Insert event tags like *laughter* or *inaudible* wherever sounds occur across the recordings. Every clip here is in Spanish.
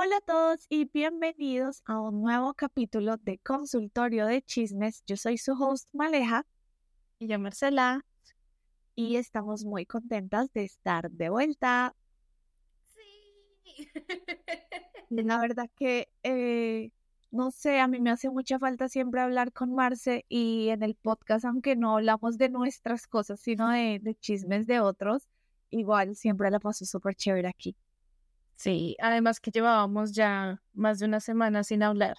Hola a todos y bienvenidos a un nuevo capítulo de Consultorio de Chismes. Yo soy su host Maleja y yo Marcela y estamos muy contentas de estar de vuelta. Sí. *laughs* La verdad que, eh, no sé, a mí me hace mucha falta siempre hablar con Marce y en el podcast, aunque no hablamos de nuestras cosas, sino de, de chismes de otros, igual siempre la paso súper chévere aquí. Sí, además que llevábamos ya más de una semana sin hablar.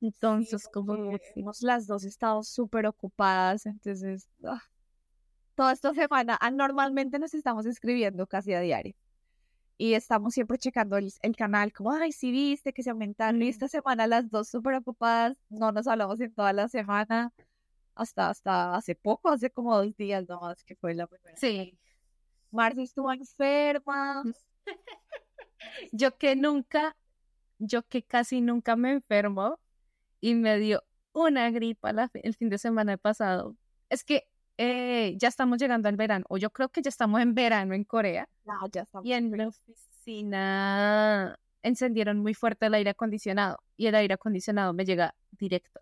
Entonces, como hemos las dos estado súper ocupadas, entonces, ah, toda esta semana, ah, normalmente nos estamos escribiendo casi a diario. Y estamos siempre checando el, canal, como, ay, sí viste que se aumentaron. Y esta semana las dos súper ocupadas, no nos hablamos en toda la semana, hasta, hasta hace poco, hace como dos días nomás, que fue la primera. Sí. Marcia estuvo enferma. *laughs* yo que nunca, yo que casi nunca me enfermo y me dio una gripa el fin de semana pasado. Es que eh, ya estamos llegando al verano, o yo creo que ya estamos en verano en Corea. ya estamos. Y en la oficina encendieron muy fuerte el aire acondicionado y el aire acondicionado me llega directo.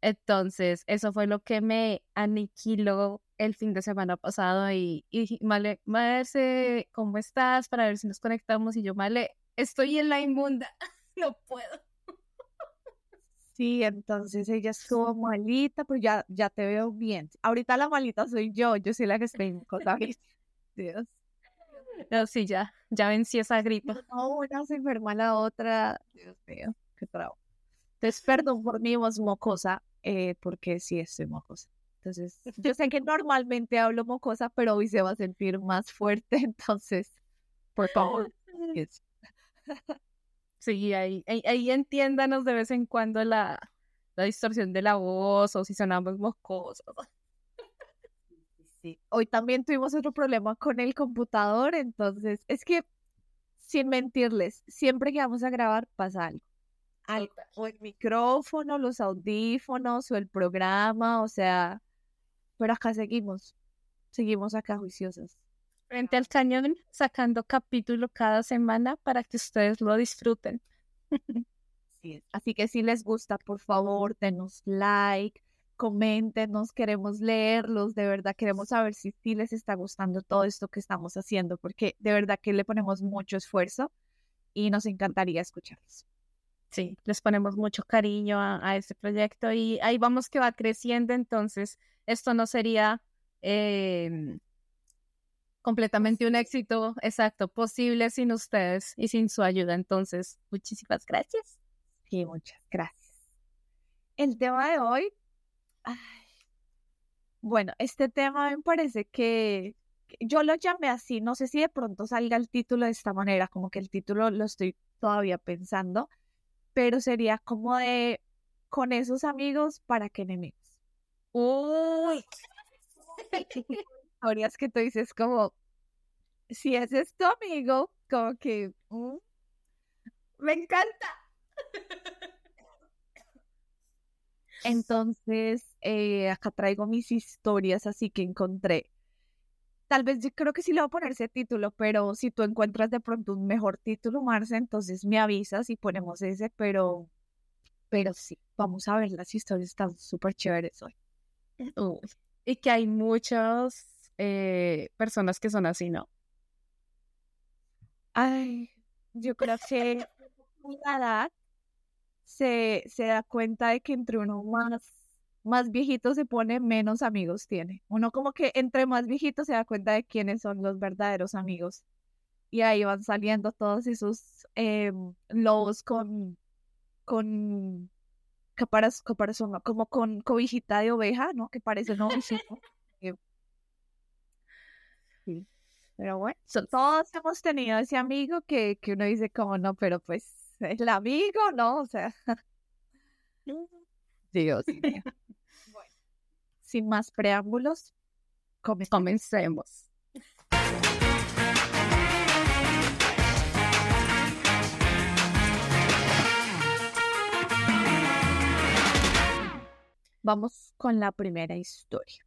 Entonces, eso fue lo que me aniquiló el fin de semana pasado y, y Male, Marce, ¿cómo estás? Para ver si nos conectamos. Y yo, Male, estoy en la inmunda, *laughs* no puedo. Sí, entonces ella estuvo malita, pero ya, ya te veo bien. Ahorita la malita soy yo, yo soy la que estoy en. Dios. *laughs* No, sí, ya, ya vencí esa gripa. No, una se enferma la otra. Dios mío, qué trago. Entonces, perdón por mi voz mocosa, eh, porque sí estoy mocosa. Entonces, *laughs* yo sé que normalmente hablo mocosa, pero hoy se va a sentir más fuerte, *laughs* entonces, por favor. *laughs* Sí, ahí, ahí, entiéndanos de vez en cuando la, la distorsión de la voz o si sonamos mocosos. Sí. Hoy también tuvimos otro problema con el computador, entonces es que, sin mentirles, siempre que vamos a grabar pasa algo. algo. O el micrófono, los audífonos o el programa, o sea, pero acá seguimos, seguimos acá juiciosas. Frente al cañón, sacando capítulo cada semana para que ustedes lo disfruten. *laughs* Así que si les gusta, por favor, denos like, coméntenos, queremos leerlos, de verdad queremos saber si sí les está gustando todo esto que estamos haciendo, porque de verdad que le ponemos mucho esfuerzo y nos encantaría escucharlos. Sí, les ponemos mucho cariño a, a este proyecto y ahí vamos que va creciendo, entonces esto no sería em, completamente un éxito exacto posible sin ustedes y sin su ayuda. Entonces, muchísimas gracias. Sí, muchas gracias. El tema de hoy, bueno, este tema me parece que yo lo llamé así, no sé si de pronto salga el título de esta manera, como que el título lo estoy todavía pensando, pero sería como de con esos amigos para que enemigos. Uy. *laughs* Historias que tú dices como, si ese es tu amigo, como que, mm, me encanta. *laughs* Entonces, eh, acá traigo mis historias, así que encontré. Tal vez yo creo que sí le voy a poner ese título, pero si tú encuentras de pronto un mejor título, Marce, entonces me avisas y ponemos ese, pero, pero sí, vamos a ver, las historias están súper chéveres hoy y que hay muchas eh, personas que son así, ¿no? Ay, yo creo que la edad se, se da cuenta de que entre uno más, más viejito se pone, menos amigos tiene. Uno como que entre más viejito se da cuenta de quiénes son los verdaderos amigos. Y ahí van saliendo todos esos eh, lobos con, con caparazón, como con cobijita de oveja, ¿no? Que parece no eh, *laughs* sí. Pero bueno, todos hemos tenido ese amigo que, que uno dice como no, pero pues el amigo, ¿no? O sea. *laughs* Dios *laughs* mío. bueno, sin más preámbulos, comencemos. Vamos con la primera historia.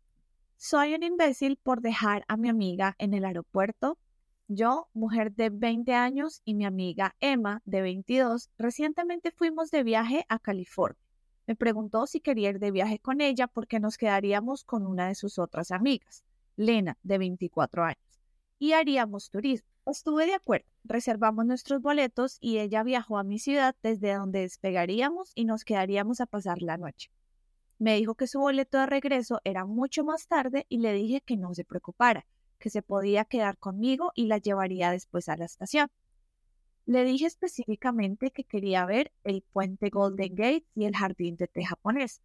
Soy un imbécil por dejar a mi amiga en el aeropuerto. Yo, mujer de 20 años, y mi amiga Emma, de 22, recientemente fuimos de viaje a California. Me preguntó si quería ir de viaje con ella porque nos quedaríamos con una de sus otras amigas, Lena, de 24 años, y haríamos turismo. Estuve de acuerdo, reservamos nuestros boletos y ella viajó a mi ciudad desde donde despegaríamos y nos quedaríamos a pasar la noche. Me dijo que su boleto de regreso era mucho más tarde y le dije que no se preocupara, que se podía quedar conmigo y la llevaría después a la estación. Le dije específicamente que quería ver el puente Golden Gate y el jardín de té japonés.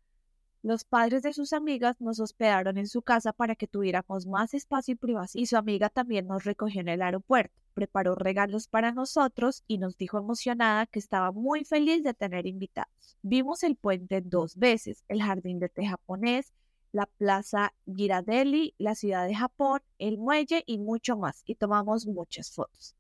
Los padres de sus amigas nos hospedaron en su casa para que tuviéramos más espacio y privacidad y su amiga también nos recogió en el aeropuerto, preparó regalos para nosotros y nos dijo emocionada que estaba muy feliz de tener invitados. Vimos el puente dos veces, el jardín de té japonés la Plaza Girardelli, la ciudad de Japón, el muelle y mucho más. Y tomamos muchas fotos.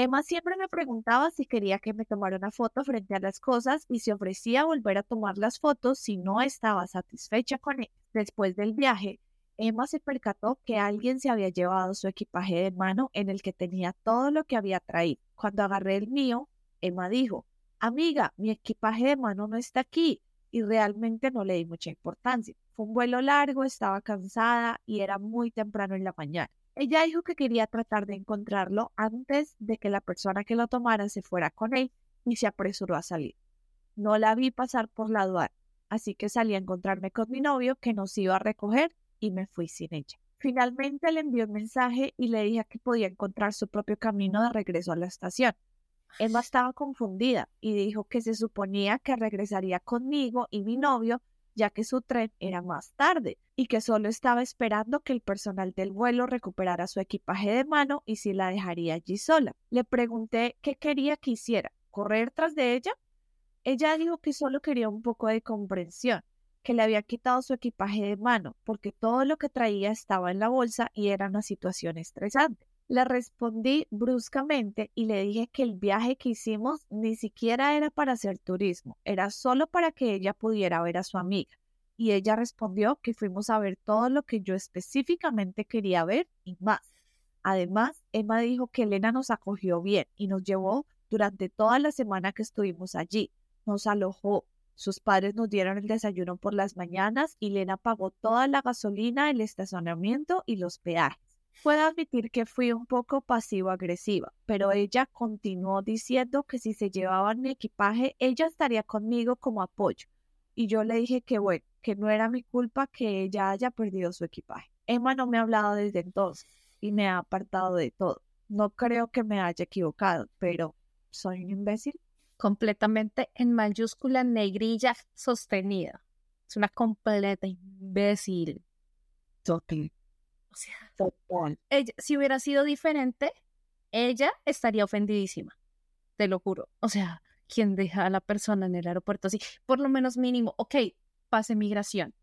Emma siempre me preguntaba si quería que me tomara una foto frente a las cosas y se ofrecía volver a tomar las fotos si no estaba satisfecha con él. Después del viaje, Emma se percató que alguien se había llevado su equipaje de mano en el que tenía todo lo que había traído. Cuando agarré el mío, Emma dijo, Amiga, mi equipaje de mano no está aquí y realmente no le di mucha importancia. Fue un vuelo largo, estaba cansada y era muy temprano en la mañana. Ella dijo que quería tratar de encontrarlo antes de que la persona que lo tomara se fuera con él y se apresuró a salir. No la vi pasar por la aduana, así que salí a encontrarme con mi novio que nos iba a recoger y me fui sin ella. Finalmente le envió un mensaje y le dije que podía encontrar su propio camino de regreso a la estación. Emma estaba confundida y dijo que se suponía que regresaría conmigo y mi novio, ya que su tren era más tarde y que solo estaba esperando que el personal del vuelo recuperara su equipaje de mano y si la dejaría allí sola. Le pregunté qué quería que hiciera, correr tras de ella. Ella dijo que solo quería un poco de comprensión, que le había quitado su equipaje de mano porque todo lo que traía estaba en la bolsa y era una situación estresante. Le respondí bruscamente y le dije que el viaje que hicimos ni siquiera era para hacer turismo, era solo para que ella pudiera ver a su amiga. Y ella respondió que fuimos a ver todo lo que yo específicamente quería ver y más. Además, Emma dijo que Elena nos acogió bien y nos llevó durante toda la semana que estuvimos allí. Nos alojó. Sus padres nos dieron el desayuno por las mañanas y Elena pagó toda la gasolina, el estacionamiento y los peajes. Puedo admitir que fui un poco pasivo-agresiva, pero ella continuó diciendo que si se llevaban mi equipaje, ella estaría conmigo como apoyo. Y yo le dije que bueno, que no era mi culpa que ella haya perdido su equipaje. Emma no me ha hablado desde entonces y me ha apartado de todo. No creo que me haya equivocado, pero soy un imbécil. Completamente en mayúscula negrilla sostenida. Es una completa imbécil. Total. O sea, ella, si hubiera sido diferente, ella estaría ofendidísima. Te lo juro. O sea, ¿quién deja a la persona en el aeropuerto así? Por lo menos mínimo, ok, pase migración.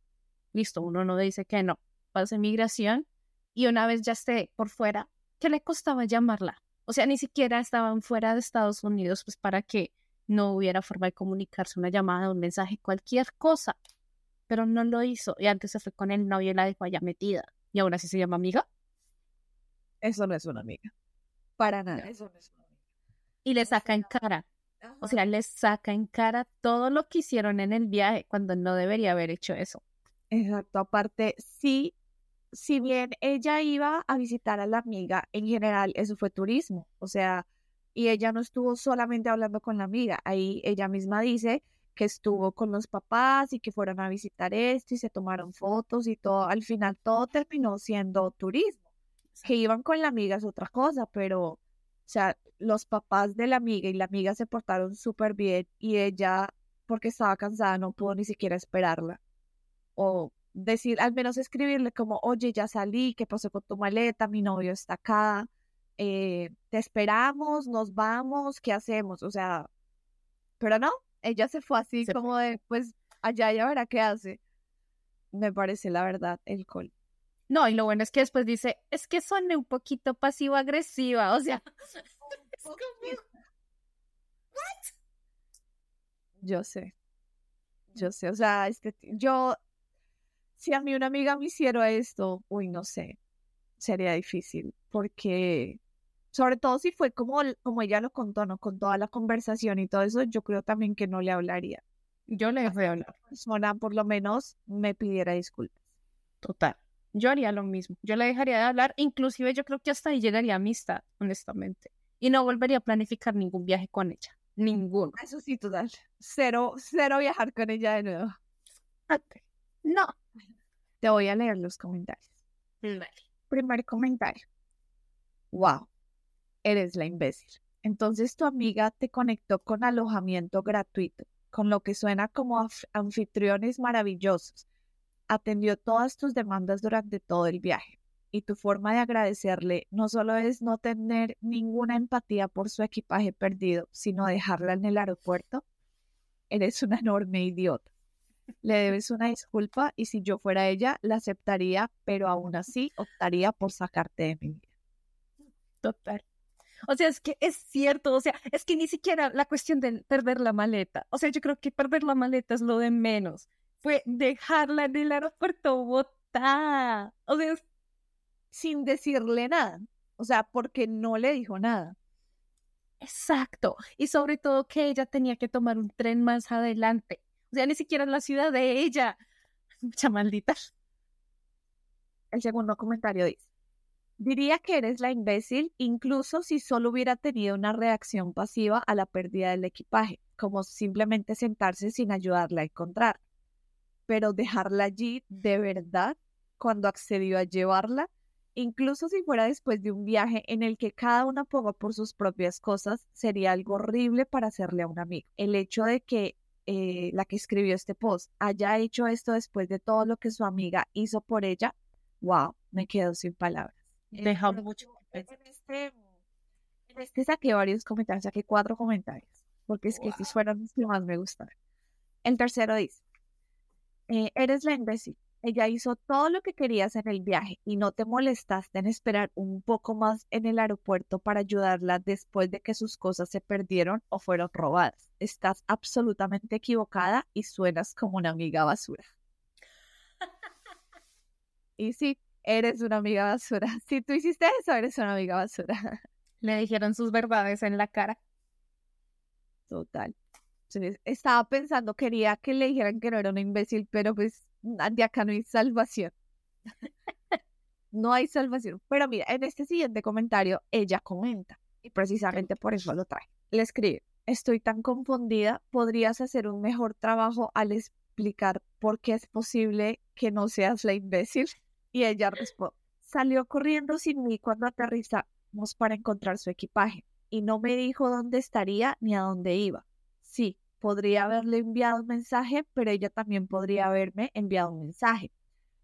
Listo, uno no dice que no. Pase migración y una vez ya esté por fuera, ¿qué le costaba llamarla? O sea, ni siquiera estaban fuera de Estados Unidos, pues para que no hubiera forma de comunicarse, una llamada, un mensaje, cualquier cosa. Pero no lo hizo y antes se fue con el novio y la dejó allá metida y aún así se llama amiga. Eso no es una amiga. Para nada. Eso no es una amiga. Y le saca en cara. O sea, le saca en cara todo lo que hicieron en el viaje cuando no debería haber hecho eso. Exacto. Aparte, sí, si bien ella iba a visitar a la amiga, en general eso fue turismo. O sea, y ella no estuvo solamente hablando con la amiga. Ahí ella misma dice que estuvo con los papás y que fueron a visitar esto y se tomaron fotos y todo. Al final todo terminó siendo turismo. Que iban con la amiga es otra cosa, pero, o sea, los papás de la amiga y la amiga se portaron súper bien y ella, porque estaba cansada, no pudo ni siquiera esperarla. O decir, al menos escribirle como, oye, ya salí, ¿qué pasó con tu maleta? Mi novio está acá, eh, te esperamos, nos vamos, ¿qué hacemos? O sea, pero no, ella se fue así como de, pues, allá y ahora qué hace. Me parece la verdad el col. No, y lo bueno es que después dice, es que soné un poquito pasivo-agresiva, o sea. *laughs* *laughs* Yo sé. Yo sé, o sea, este, yo, si a mí una amiga me hiciera esto, uy, no sé, sería difícil, porque Sobre todo si fue como, como ella lo contó, ¿no? Con toda la conversación y todo eso, yo creo también que no le hablaría. Yo le voy a hablar. persona por lo menos me pidiera disculpas. Total. Yo haría lo mismo. Yo le dejaría de hablar. Inclusive yo creo que hasta ahí llegaría amistad, honestamente. Y no volvería a planificar ningún viaje con ella. Ninguno. Eso sí, total. Cero, cero viajar con ella de nuevo. No. Te voy a leer los comentarios. Primer comentario. Wow, eres la imbécil. Entonces tu amiga te conectó con alojamiento gratuito, con lo que suena como anfitriones maravillosos atendió todas tus demandas durante todo el viaje y tu forma de agradecerle no solo es no tener ninguna empatía por su equipaje perdido, sino dejarla en el aeropuerto, eres una enorme idiota. Le debes una disculpa y si yo fuera ella, la aceptaría, pero aún así optaría por sacarte de mi vida. Total. O sea, es que es cierto, o sea, es que ni siquiera la cuestión de perder la maleta, o sea, yo creo que perder la maleta es lo de menos fue dejarla en el aeropuerto botada. O sea, sin decirle nada. O sea, porque no le dijo nada. Exacto. Y sobre todo que ella tenía que tomar un tren más adelante. O sea, ni siquiera en la ciudad de ella. *laughs* Mucha maldita. El segundo comentario dice. Diría que eres la imbécil incluso si solo hubiera tenido una reacción pasiva a la pérdida del equipaje, como simplemente sentarse sin ayudarla a encontrar pero dejarla allí de verdad cuando accedió a llevarla, incluso si fuera después de un viaje en el que cada una ponga por sus propias cosas, sería algo horrible para hacerle a un amigo. El hecho de que eh, la que escribió este post haya hecho esto después de todo lo que su amiga hizo por ella, wow, me quedo sin palabras. Deja mucho. En este, en este saqué varios comentarios, saqué cuatro comentarios, porque es que estos fueron los que más me gustaron. El tercero dice, eh, eres la imbécil. Ella hizo todo lo que querías en el viaje y no te molestaste en esperar un poco más en el aeropuerto para ayudarla después de que sus cosas se perdieron o fueron robadas. Estás absolutamente equivocada y suenas como una amiga basura. *laughs* y sí, eres una amiga basura. *laughs* Si tú hiciste eso, eres una amiga basura. *laughs* Le dijeron sus verdades en la cara. Total estaba pensando, quería que le dijeran que no era un imbécil, pero pues de acá no hay salvación. *laughs* no hay salvación. Pero mira, en este siguiente comentario, ella comenta, y precisamente por eso lo trae. Le escribe, estoy tan confundida, podrías hacer un mejor trabajo al explicar por qué es posible que no seas la imbécil. Y ella responde, salió corriendo sin mí cuando aterrizamos para encontrar su equipaje y no me dijo dónde estaría ni a dónde iba. Sí, podría haberle enviado un mensaje, pero ella también podría haberme enviado un mensaje.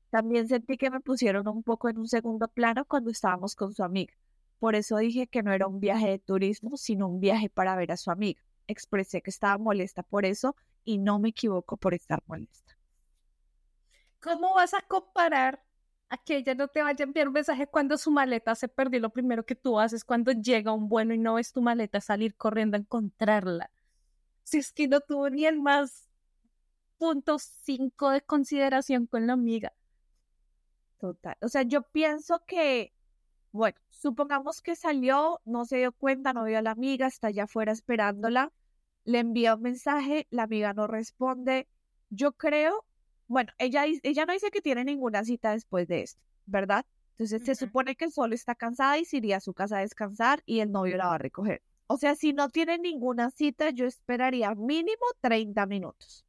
También sentí que me pusieron un poco en un segundo plano cuando estábamos con su amiga. Por eso dije que no era un viaje de turismo, sino un viaje para ver a su amiga. Expresé que estaba molesta por eso y no me equivoco por estar molesta. ¿Cómo vas a comparar a que ella no te vaya a enviar un mensaje cuando su maleta se perdió? Lo primero que tú haces cuando llega un bueno y no ves tu maleta, salir corriendo a encontrarla si es que no tuvo ni el más punto cinco de consideración con la amiga. Total. O sea, yo pienso que, bueno, supongamos que salió, no se dio cuenta, no vio a la amiga, está allá afuera esperándola, le envía un mensaje, la amiga no responde. Yo creo, bueno, ella, ella no dice que tiene ninguna cita después de esto, ¿verdad? Entonces se supone que solo está cansada y se iría a su casa a descansar y el novio la va a recoger. O sea, si no tiene ninguna cita, yo esperaría mínimo 30 minutos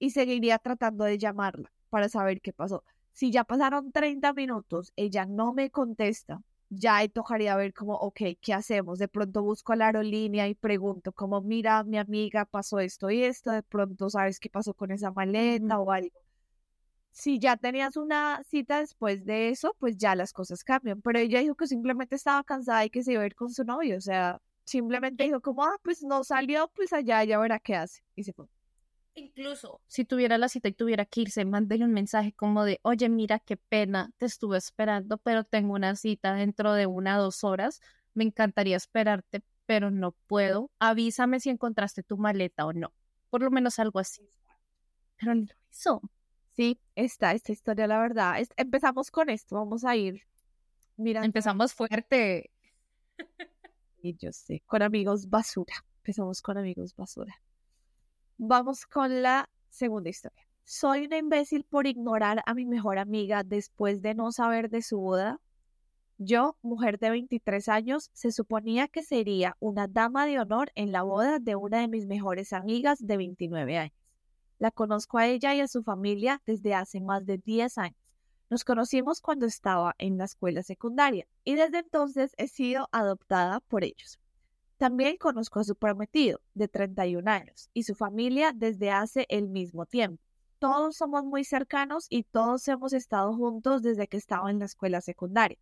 y seguiría tratando de llamarla para saber qué pasó. Si ya pasaron 30 minutos, ella no me contesta, ya tocaría ver como, ok, ¿qué hacemos? De pronto busco a la aerolínea y pregunto como, mira, mi amiga pasó esto y esto, de pronto sabes qué pasó con esa maleta o algo. Si ya tenías una cita después de eso, pues ya las cosas cambian. Pero ella dijo que simplemente estaba cansada y que se iba a ir con su novio. O sea, Simplemente dijo como, ah, pues no salió, pues allá ya verá qué hace. Y se fue. Incluso si tuviera la cita y tuviera que irse, mándele un mensaje como de, oye, mira qué pena, te estuve esperando, pero tengo una cita dentro de una o dos horas. Me encantaría esperarte, pero no puedo. Avísame si encontraste tu maleta o no. Por lo menos algo así. Pero no lo hizo. Sí, está esta historia, la verdad. empezamos con esto, vamos a ir. Mira. Empezamos fuerte. Y yo sé, con amigos basura. Empezamos con amigos basura. Vamos con la segunda historia. Soy una imbécil por ignorar a mi mejor amiga después de no saber de su boda. Yo, mujer de 23 años, se suponía que sería una dama de honor en la boda de una de mis mejores amigas de 29 años. La conozco a ella y a su familia desde hace más de 10 años. Nos conocimos cuando estaba en la escuela secundaria y desde entonces he sido adoptada por ellos. También conozco a su prometido, de 31 años, y su familia desde hace el mismo tiempo. Todos somos muy cercanos y todos hemos estado juntos desde que estaba en la escuela secundaria.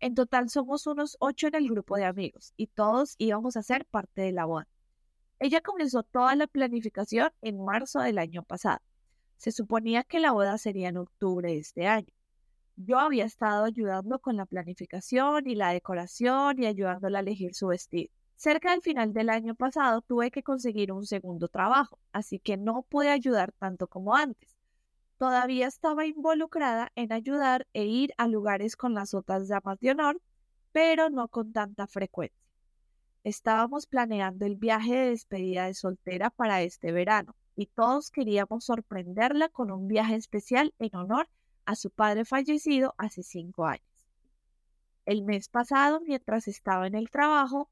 En total somos unos ocho en el grupo de amigos y todos íbamos a ser parte de la boda. Ella comenzó toda la planificación en marzo del año pasado. Se suponía que la boda sería en octubre de este año. Yo había estado ayudando con la planificación y la decoración y ayudándola a elegir su vestido. Cerca del final del año pasado tuve que conseguir un segundo trabajo, así que no pude ayudar tanto como antes. Todavía estaba involucrada en ayudar e ir a lugares con las otras damas de honor, pero no con tanta frecuencia. Estábamos planeando el viaje de despedida de soltera para este verano y todos queríamos sorprenderla con un viaje especial en honor a su padre fallecido hace cinco años. El mes pasado, mientras estaba en el trabajo,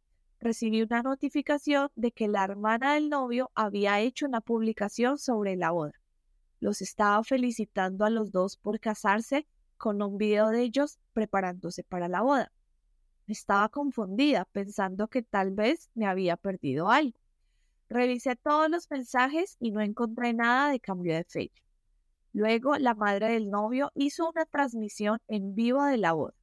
recibí una notificación de que la hermana del novio había hecho una publicación sobre la boda. Los estaba felicitando a los dos por casarse con un video de ellos preparándose para la boda. Estaba confundida, pensando que tal vez me había perdido algo. Revisé todos los mensajes y no encontré nada de cambio de fecha. Luego, la madre del novio hizo una transmisión en vivo de la boda.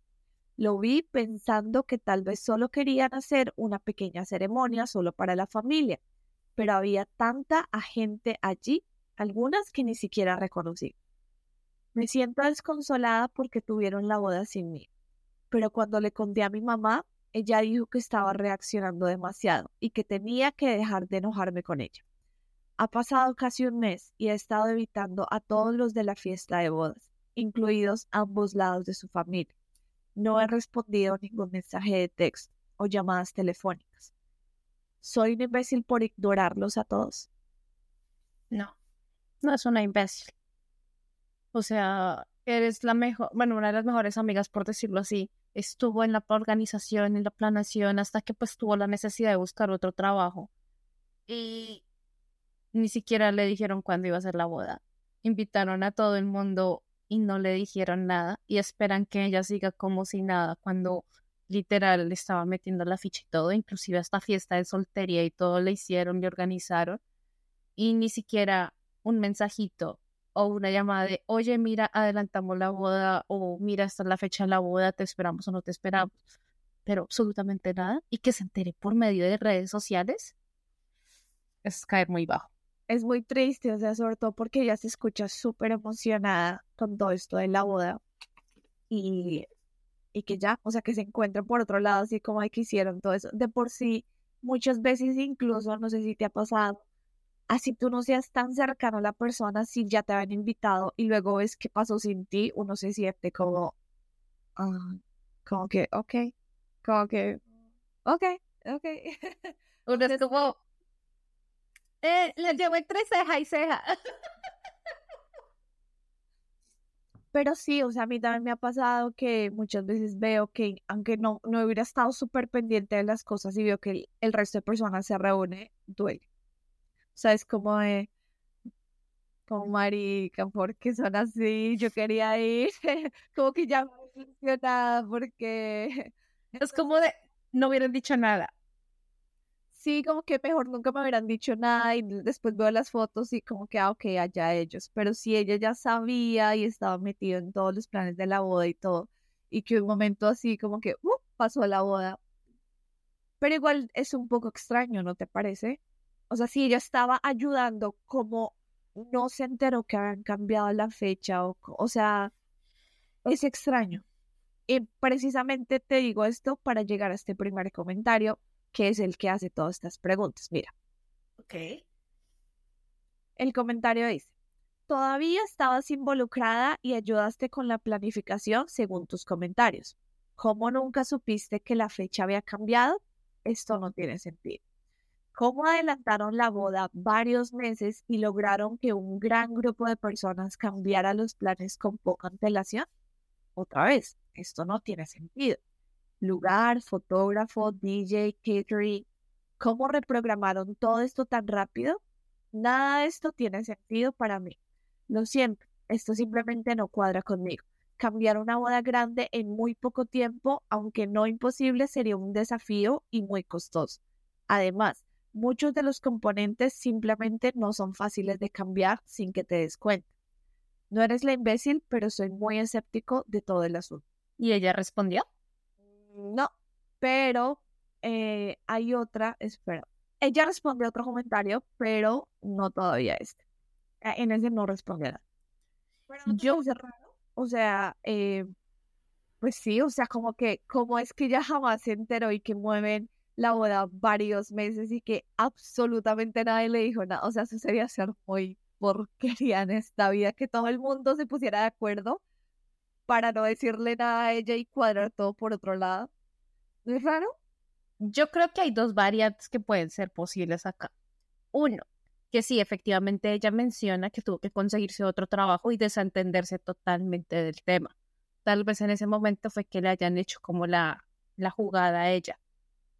Lo vi pensando que tal vez solo querían hacer una pequeña ceremonia solo para la familia, pero había tanta gente allí, algunas que ni siquiera reconocí. Me siento desconsolada porque tuvieron la boda sin mí pero cuando le conté a mi mamá, ella dijo que estaba reaccionando demasiado y que tenía que dejar de enojarme con ella. Ha pasado casi un mes y ha estado evitando a todos los de la fiesta de bodas, incluidos ambos lados de su familia. No he respondido ningún mensaje de texto o llamadas telefónicas. ¿Soy un imbécil por ignorarlos a todos? No, no es una imbécil. O sea, eres la mejor, bueno, una de las mejores amigas, por decirlo así, estuvo en la organización, y la planación, hasta que pues tuvo la necesidad de buscar otro trabajo. Y ni siquiera le dijeron cuándo iba a ser la boda. Invitaron a todo el mundo y no le dijeron nada y esperan que ella siga como si nada cuando literal le estaba metiendo la ficha y todo, inclusive hasta fiesta de soltería y todo le hicieron, le organizaron y ni siquiera un mensajito o una llamada de, oye, mira, adelantamos la boda o mira, esta es la fecha de la boda, te esperamos o no te esperamos, pero absolutamente nada y que se entere por medio de redes sociales, es caer muy bajo. Es muy triste, o sea, sobre todo porque ella se escucha súper emocionada con todo esto de la boda y, y que ya, o sea, que se encuentren por otro lado, así como hay que hicieron todo eso. De por sí, muchas veces incluso, no sé si te ha pasado, así tú no seas tan cercano a la persona, si ya te habían invitado y luego ves qué pasó sin ti, uno se siente como, ah, como que, ok, como que, ok, ok. *laughs* Uno es como, eh, la llevo entre ceja y ceja. *laughs* Pero sí, o sea, a mí también me ha pasado que muchas veces veo que, aunque no, no hubiera estado súper pendiente de las cosas y veo que el, el resto de personas se reúne, duele. O sea, es como de, como marica, porque son así? Yo quería ir, *laughs* como que ya me emocionada porque... *laughs* Es como de, no hubieran dicho nada. Sí, como que mejor nunca me hubieran dicho nada y después veo las fotos y como que, ah, ok, allá ellos. Pero si ella ya sabía y estaba metido en todos los planes de la boda y todo, y que un momento así como que, uh, pasó la boda. Pero igual es un poco extraño, ¿no te parece? O sea, si ella estaba ayudando, como no se enteró que habían cambiado la fecha, o, o sea, es extraño. Y precisamente te digo esto para llegar a este primer comentario, que es el que hace todas estas preguntas. Mira. Ok. El comentario dice, todavía estabas involucrada y ayudaste con la planificación según tus comentarios. ¿Cómo nunca supiste que la fecha había cambiado? Esto no tiene sentido. ¿Cómo adelantaron la boda varios meses y lograron que un gran grupo de personas cambiara los planes con poca antelación? Otra vez, esto no tiene sentido. Lugar, fotógrafo, DJ, catering. ¿Cómo reprogramaron todo esto tan rápido? Nada de esto tiene sentido para mí. Lo siento, esto simplemente no cuadra conmigo. Cambiar una boda grande en muy poco tiempo, aunque no imposible, sería un desafío y muy costoso. Además, muchos de los componentes simplemente no son fáciles de cambiar sin que te des cuenta. No eres la imbécil, pero soy muy escéptico de todo el asunto. ¿Y ella respondió? No, pero eh, hay otra, espera. Ella respondió otro comentario, pero no todavía este. En ese no respondió nada. Yo, o sea, eh, pues sí, o sea, como que, como es que ella jamás se enteró y que mueven la boda varios meses y que absolutamente nadie le dijo nada. O sea, eso sería ser muy porquería en esta vida, que todo el mundo se pusiera de acuerdo para no decirle nada a ella y cuadrar todo por otro lado. ¿No es raro? Yo creo que hay dos variantes que pueden ser posibles acá. Uno, que sí, efectivamente ella menciona que tuvo que conseguirse otro trabajo y desentenderse totalmente del tema. Tal vez en ese momento fue que le hayan hecho como la, la jugada a ella.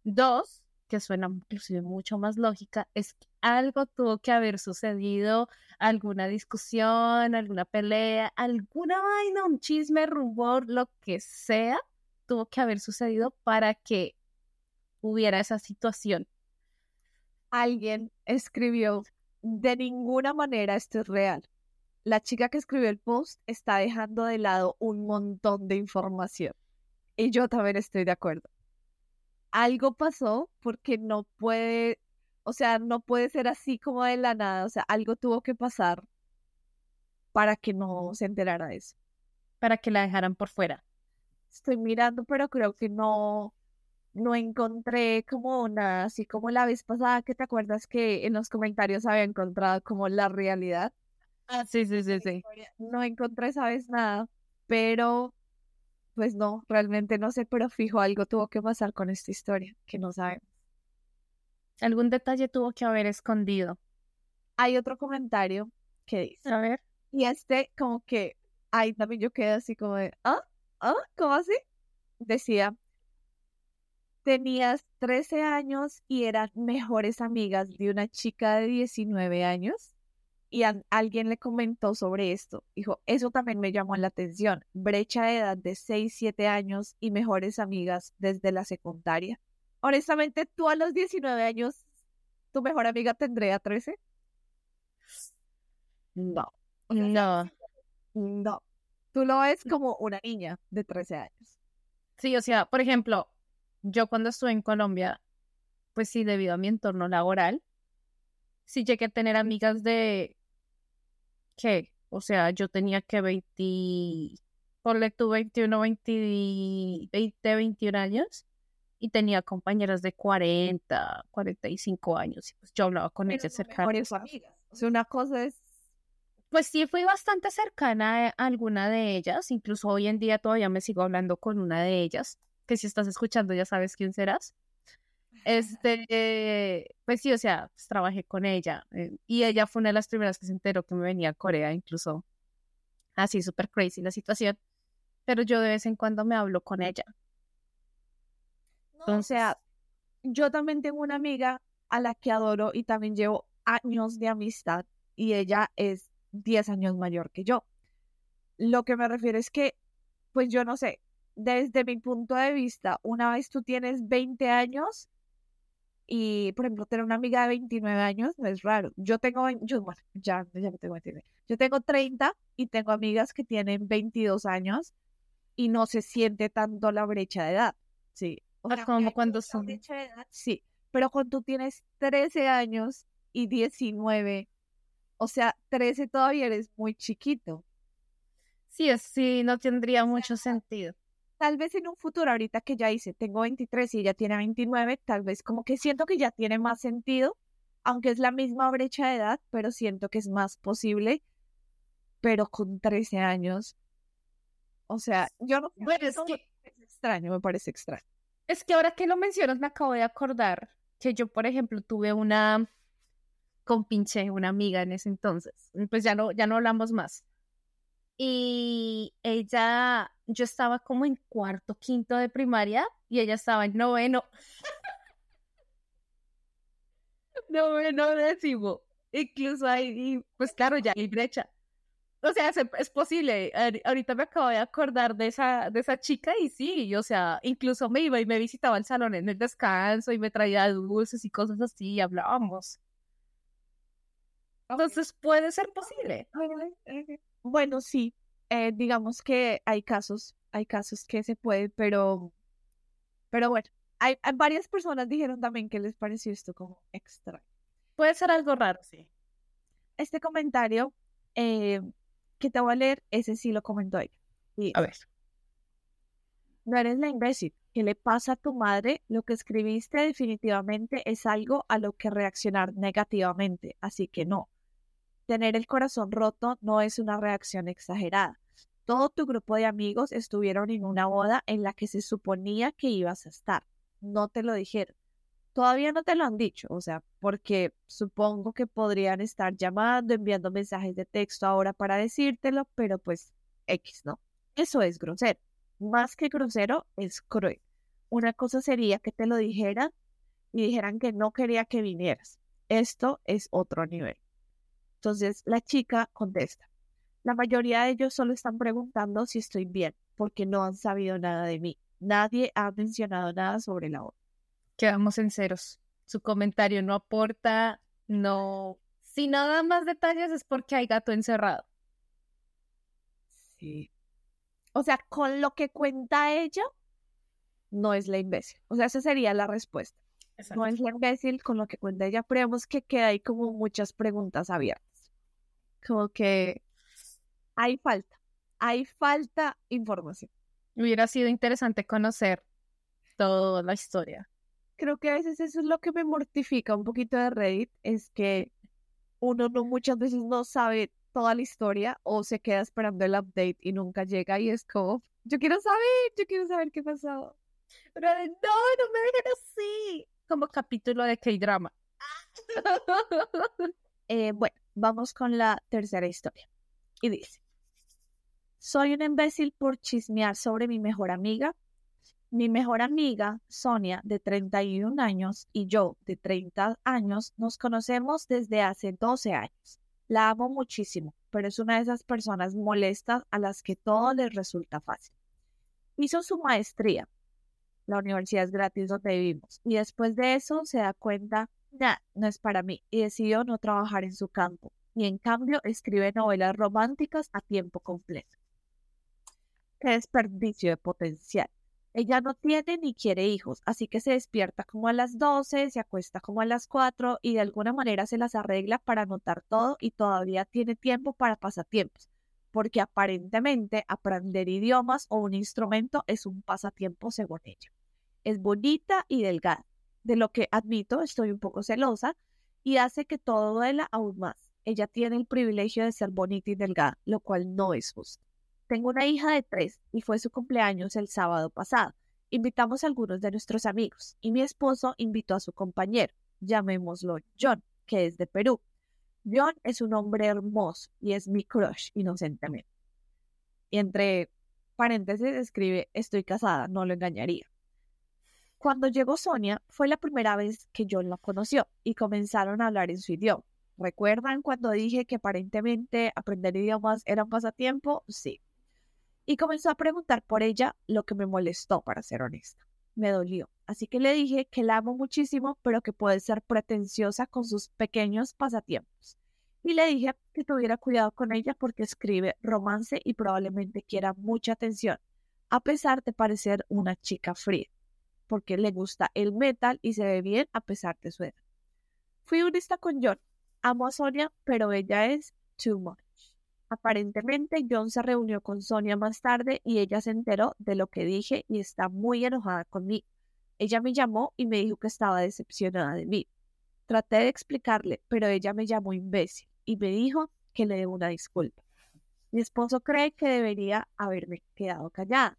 Dos, que suena inclusive mucho más lógica, es que algo tuvo que haber sucedido, alguna discusión, alguna pelea, alguna vaina, un chisme, rumor, lo que sea, tuvo que haber sucedido para que hubiera esa situación. Alguien escribió de ninguna manera esto es real. La chica que escribió el post está dejando de lado un montón de información. Y yo también estoy de acuerdo. Algo pasó porque no puede, o sea, no puede ser así como de la nada. O sea, algo tuvo que pasar para que no se enterara de eso. Para que la dejaran por fuera. Estoy mirando, pero creo que no, no encontré como una, así como la vez pasada que te acuerdas que en los comentarios había encontrado como la realidad. Ah, sí, sí, sí, sí. No encontré esa vez nada, pero pues no, realmente no sé, pero fijo, algo tuvo que pasar con esta historia, que no sabemos. Algún detalle tuvo que haber escondido. Hay otro comentario que dice. A ver. Y este como que, ahí también yo quedé así como de, ¿ah? ¿ah? ¿Cómo así? Decía, tenías 13 años y eran mejores amigas de una chica de 19 años y alguien le comentó sobre esto. Dijo, eso también me llamó la atención. Brecha de edad de 6, 7 años y mejores amigas desde la secundaria. Honestamente, tú a los 19 años, ¿tu mejor amiga tendría 13? No. No. No. Tú lo ves como una niña de 13 años. Sí, o sea, por ejemplo, yo cuando estuve en Colombia, pues sí, debido a mi entorno laboral, sí llegué a tener amigas de, ¿qué? O sea, yo tenía que 20, ponle tú 21, 20, 20, 21 años y tenía compañeras de 40, 45 años y pues yo hablaba con ellas cercanas. amigas. O sea, una cosa es pues sí fui bastante cercana a alguna de ellas, incluso hoy en día todavía me sigo hablando con una de ellas, que si estás escuchando ya sabes quién serás. Este, pues sí, o sea, pues trabajé con ella eh, y ella fue una de las primeras que se enteró que me venía a Corea, incluso así súper crazy la situación, pero yo de vez en cuando me hablo con ella. o sea, yo también tengo una amiga a la que adoro y también llevo años de amistad y ella es 10 años mayor que yo. Lo que me refiero es que, pues yo no sé, desde mi punto de vista, una vez tú tienes 20 años y, por ejemplo, tener una amiga de 29 años no es raro. Yo tengo, yo, bueno, ya, ya no tengo 29. Yo tengo 30 y tengo amigas que tienen 22 años y no se siente tanto la brecha de edad. Sí. O ah, sea, como cuando son. sí. Pero cuando tú tienes 13 años y 19, o sea, 13 todavía eres muy chiquito. Sí, sí, no tendría mucho sentido tal vez en un futuro, ahorita que ya hice, tengo 23 y ella tiene 29, tal vez como que siento que ya tiene más sentido, aunque es la misma brecha de edad, pero siento que es más posible, pero con 13 años. O sea, yo no... Bueno, es extraño, me parece extraño. Es que ahora que lo mencionas me acabo de acordar que yo, por ejemplo, tuve una compinche, una amiga en ese entonces. Pues ya no, ya no hablamos más. Y ella, yo estaba como en cuarto, quinto de primaria y ella estaba en noveno. *laughs* noveno décimo. Incluso ahí, pues claro, ya hay brecha. O sea, es, posible. Ahorita me acabo de acordar de esa, de esa chica y sí, o sea, incluso me iba y me visitaba el salón en el descanso y me traía dulces y cosas así y hablábamos. Entonces puede ser posible. Bueno, sí, eh, digamos que hay casos, hay casos que se puede, pero, pero bueno, hay, varias personas dijeron también que les pareció esto como extraño. Puede ser algo raro, sí. Este comentario eh, que te voy a leer, ese sí lo comentó ella. a ver. No eres la imbécil. ¿Qué le pasa a tu madre? Lo que escribiste definitivamente es algo a lo que reaccionar negativamente, así que no. Tener el corazón roto no es una reacción exagerada. Todo tu grupo de amigos estuvieron en una boda en la que se suponía que ibas a estar. No te lo dijeron. Todavía no te lo han dicho, o sea, porque supongo que podrían estar llamando, enviando mensajes de texto ahora para decírtelo, pero pues X, ¿no? Eso es grosero. Más que grosero, es cruel. Una cosa sería que te lo dijeran y dijeran que no quería que vinieras. Esto es otro nivel. Entonces la chica contesta, la mayoría de ellos solo están preguntando si estoy bien, porque no han sabido nada de mí. Nadie ha mencionado nada sobre la otra. Quedamos en ceros. Su comentario no aporta, no... Si no da más detalles es porque hay gato encerrado. Sí. O sea, con lo que cuenta ella, no es la imbécil. O sea, esa sería la respuesta. No es la imbécil con lo que cuenta ella, pero vemos que queda ahí como muchas preguntas abiertas como que hay falta, hay falta información. Hubiera sido interesante conocer toda la historia. Creo que a veces eso es lo que me mortifica un poquito de Reddit, es que uno no muchas veces no sabe toda la historia o se queda esperando el update y nunca llega y es como, yo quiero saber, yo quiero saber qué pasó. Pero no, no me dejen así. Como capítulo de K-drama. *laughs* eh, bueno, Vamos con la tercera historia. Y dice, soy un imbécil por chismear sobre mi mejor amiga. Mi mejor amiga, Sonia, de 31 años, y yo, de 30 años, nos conocemos desde hace 12 años. La amo muchísimo, pero es una de esas personas molestas a las que todo les resulta fácil. Hizo su maestría. La universidad es gratis donde vivimos. Y después de eso se da cuenta no es para mí, y decidió no trabajar en su campo, y en cambio escribe novelas románticas a tiempo completo. Qué desperdicio de potencial. Ella no tiene ni quiere hijos, así que se despierta como a las 12, se acuesta como a las 4 y de alguna manera se las arregla para anotar todo y todavía tiene tiempo para pasatiempos, porque aparentemente aprender idiomas o un instrumento es un pasatiempo según ella. Es bonita y delgada, de lo que admito estoy un poco celosa y hace que todo duela aún más. Ella tiene el privilegio de ser bonita y delgada, lo cual no es justo. Tengo una hija de tres y fue su cumpleaños el sábado pasado. Invitamos a algunos de nuestros amigos y mi esposo invitó a su compañero, llamémoslo John, que es de Perú. John es un hombre hermoso y es mi crush inocentemente. Y entre paréntesis escribe, estoy casada, no lo engañaría. Cuando llegó Sonia, fue la primera vez que John la conoció y comenzaron a hablar en su idioma. ¿Recuerdan cuando dije que aparentemente aprender idiomas era un pasatiempo? Sí. Y comenzó a preguntar por ella, lo que me molestó, para ser honesta. Me dolió. Así que le dije que la amo muchísimo, pero que puede ser pretenciosa con sus pequeños pasatiempos. Y le dije que tuviera cuidado con ella porque escribe romance y probablemente quiera mucha atención, a pesar de parecer una chica fría porque le gusta el metal y se ve bien a pesar de su edad. Fui honesta con John. Amo a Sonia, pero ella es too much. Aparentemente, John se reunió con Sonia más tarde y ella se enteró de lo que dije y está muy enojada conmigo. Ella me llamó y me dijo que estaba decepcionada de mí. Traté de explicarle, pero ella me llamó imbécil y me dijo que le debo una disculpa. Mi esposo cree que debería haberme quedado callada,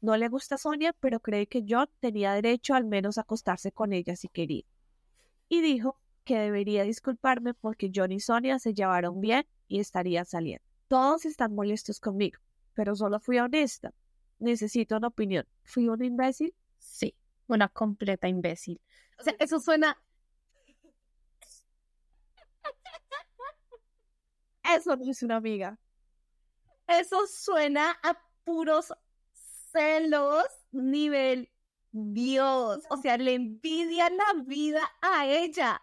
no le gusta Sonia, pero cree que John tenía derecho al menos a acostarse con ella si quería. Y dijo que debería disculparme porque John y Sonia se llevaron bien y estarían saliendo. Todos están molestos conmigo, pero solo fui honesta. Necesito una opinión. ¿Fui un imbécil? Sí, una completa imbécil. O sea, eso suena... Eso no es una amiga. Eso suena a puros celos nivel Dios. O sea, le envidia la vida a ella.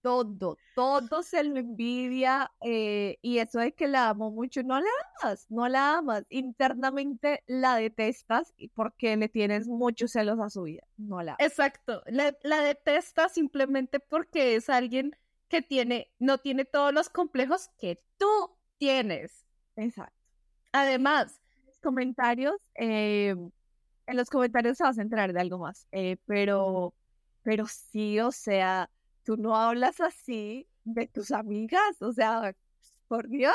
Todo, todo se lo envidia eh, y eso es que la amo mucho. No la amas, no la amas. Internamente la detestas porque le tienes muchos celos a su vida. No la Exacto, la, la detestas simplemente porque es alguien que tiene, no tiene todos los complejos que tú tienes. Exacto. Además, comentarios, eh, en los comentarios se vas a enterar de algo más, eh, pero, pero sí, o sea, tú no hablas así de tus amigas, o sea, por Dios.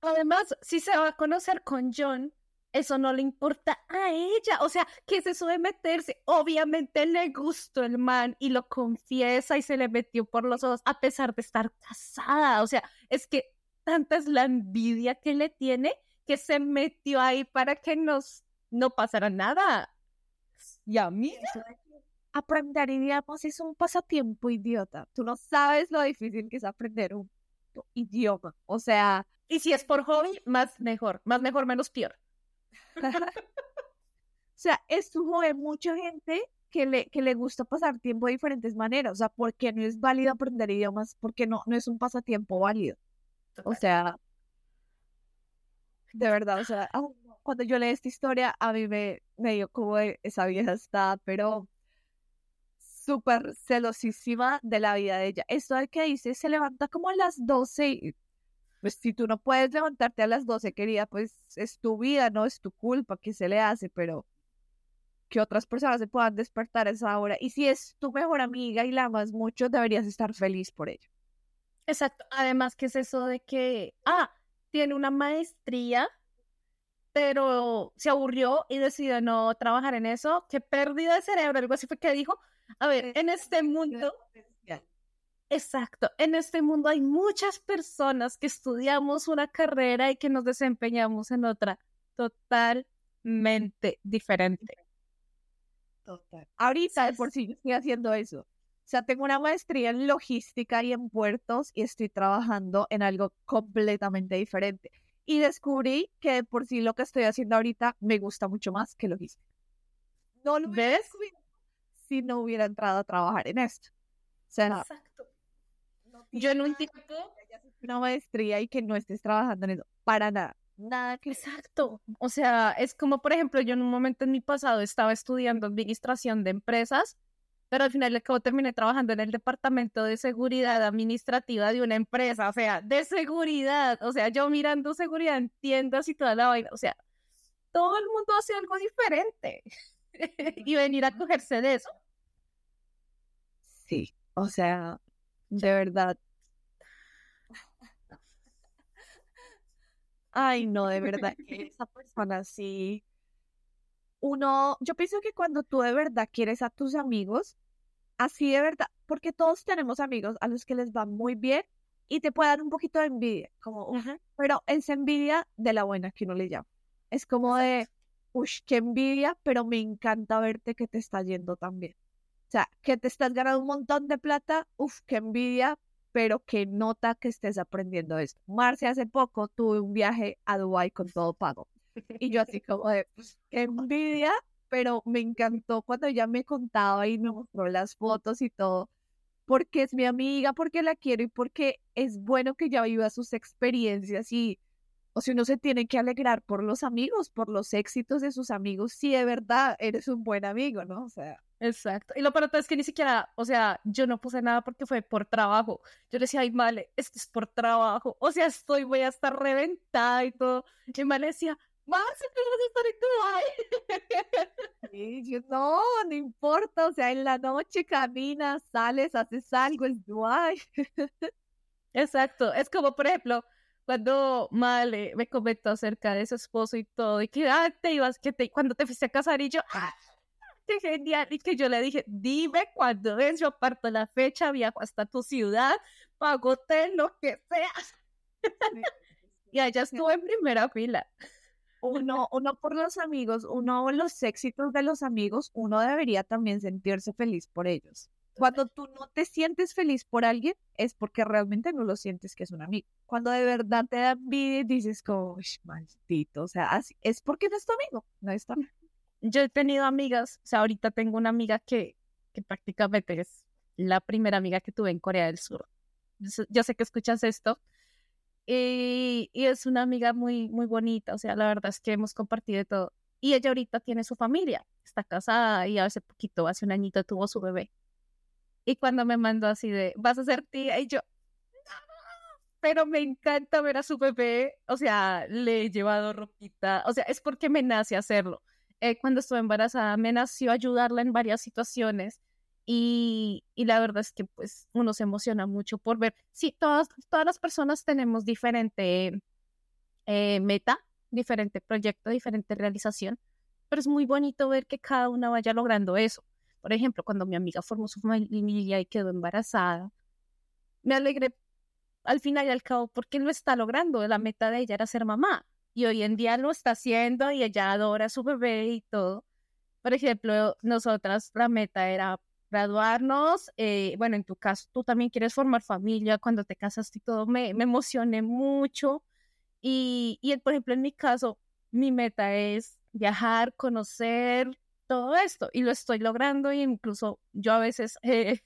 Además, si se va a conocer con John, eso no le importa a ella. O sea, ¿qué es eso de meterse? Obviamente le gustó el man y lo confiesa y se le metió por los ojos a pesar de estar casada. O sea, es que tanta es la envidia que le tiene que se metió ahí para que nos no pasara nada. Y a mí aprender idiomas es un pasatiempo idiota. Tú no sabes lo difícil que es aprender un idioma. O sea, y si es por hobby, más mejor, más mejor, menos peor. *laughs* o sea, es un hobby. Mucha gente que le, que le gusta pasar tiempo de diferentes maneras. O sea, ¿por qué no es válido aprender idiomas? Porque no, no es un pasatiempo válido. O sea, de verdad, o sea, cuando yo leí esta historia, a mí me, me dio como esa vieja está, pero súper celosísima de la vida de ella. Esto de que dice, se levanta como a las 12 y pues si tú no puedes levantarte a las 12, querida, pues es tu vida, no es tu culpa que se le hace, pero que otras personas se puedan despertar a esa hora. Y si es tu mejor amiga y la amas mucho, deberías estar feliz por ello. Exacto. Además, ¿qué es eso de que, ah, tiene una maestría, pero se aburrió y decidió no trabajar en eso. Qué pérdida de cerebro, algo así fue que dijo. A ver, en este mundo... Exacto, en este mundo hay muchas personas que estudiamos una carrera y que nos desempeñamos en otra totalmente diferente. Total. Ahorita de por sí yo estoy haciendo eso. O sea, tengo una maestría en logística y en puertos y estoy trabajando en algo completamente diferente. Y descubrí que por sí lo que estoy haciendo ahorita me gusta mucho más que logística. No lo ves si no hubiera entrado a trabajar en esto. O sea, Exacto. yo en un tiempo una maestría y que no estés trabajando en eso para nada. Nada que Exacto. O sea, es como por ejemplo, yo en un momento en mi pasado estaba estudiando administración de empresas pero al final acabo terminé trabajando en el departamento de seguridad administrativa de una empresa, o sea, de seguridad, o sea, yo mirando seguridad en tiendas y toda la vaina, o sea, todo el mundo hace algo diferente *laughs* y venir a cogerse de eso. Sí, o sea, de verdad. *laughs* Ay, no, de verdad *laughs* que esa persona sí uno, yo pienso que cuando tú de verdad quieres a tus amigos, así de verdad, porque todos tenemos amigos a los que les va muy bien y te puede dar un poquito de envidia, como, pero es envidia de la buena que uno le llama. Es como de, uff, qué envidia, pero me encanta verte que te está yendo tan bien. O sea, que te estás ganando un montón de plata, uff, qué envidia, pero que nota que estés aprendiendo esto. Marce, hace poco tuve un viaje a Dubái con todo pago. Y yo así como de, qué envidia, pero me encantó cuando ella me contaba y me mostró las fotos y todo, porque es mi amiga, porque la quiero y porque es bueno que ella viva sus experiencias y, o sea, uno se tiene que alegrar por los amigos, por los éxitos de sus amigos, si de verdad eres un buen amigo, ¿no? O sea. Exacto. Y lo peor es que ni siquiera, o sea, yo no puse nada porque fue por trabajo. Yo le decía, ay, Male, esto es por trabajo. O sea, estoy, voy a estar reventada y todo. Y Male decía, más que vas a estar en Dubai. no, no importa, o sea, en la noche caminas, sales, haces algo, es Dubai. Exacto, es como, por ejemplo, cuando Male me comentó acerca de su esposo y todo, y que ah, te ibas, que te, cuando te fuiste a casar, y yo, ¡ah! ¡Qué genial! Y que yo le dije, dime cuándo es, yo aparto la fecha, viajo hasta tu ciudad, pago hotel, lo que sea. y allá estuvo en primera fila. Uno, uno por los amigos, uno los éxitos de los amigos, uno debería también sentirse feliz por ellos. Cuando tú no te sientes feliz por alguien, es porque realmente no lo sientes que es un amigo. Cuando de verdad te da envidia, dices como, maldito, o sea, es porque no es tu amigo, no es tu amigo. Yo he tenido amigas, o sea, ahorita tengo una amiga que, que prácticamente es la primera amiga que tuve en Corea del Sur. Yo sé que escuchas esto, y, y, es una amiga muy, muy bonita, o sea, la verdad es que hemos compartido todo. Y ella ahorita tiene su familia, está casada y hace poquito, hace un añito tuvo su bebé. Y cuando me mandó así de, vas a ser tía, y yo, pero me encanta ver a su bebé, o sea, le he llevado ropita, o sea, es porque me nace hacerlo. Eh, cuando estuve embarazada, me nació ayudarla en varias situaciones y, y, la verdad es que pues uno se emociona mucho por ver, sí, todas, todas las personas tenemos diferente eh, meta, diferente proyecto, diferente realización, pero es muy bonito ver que cada una vaya logrando eso. Por ejemplo, cuando mi amiga formó su familia y quedó embarazada, me alegré al final y al cabo porque lo está logrando. La meta de ella era ser mamá y hoy en día lo está haciendo y ella adora a su bebé y todo. Por ejemplo, nosotras la meta era graduarnos, eh, bueno, en tu caso, tú también quieres formar familia, cuando te casaste y todo, me, me emocioné mucho. Y, y, por ejemplo, en mi caso, mi meta es viajar, conocer, todo esto y lo estoy logrando y incluso yo a veces *laughs* eh,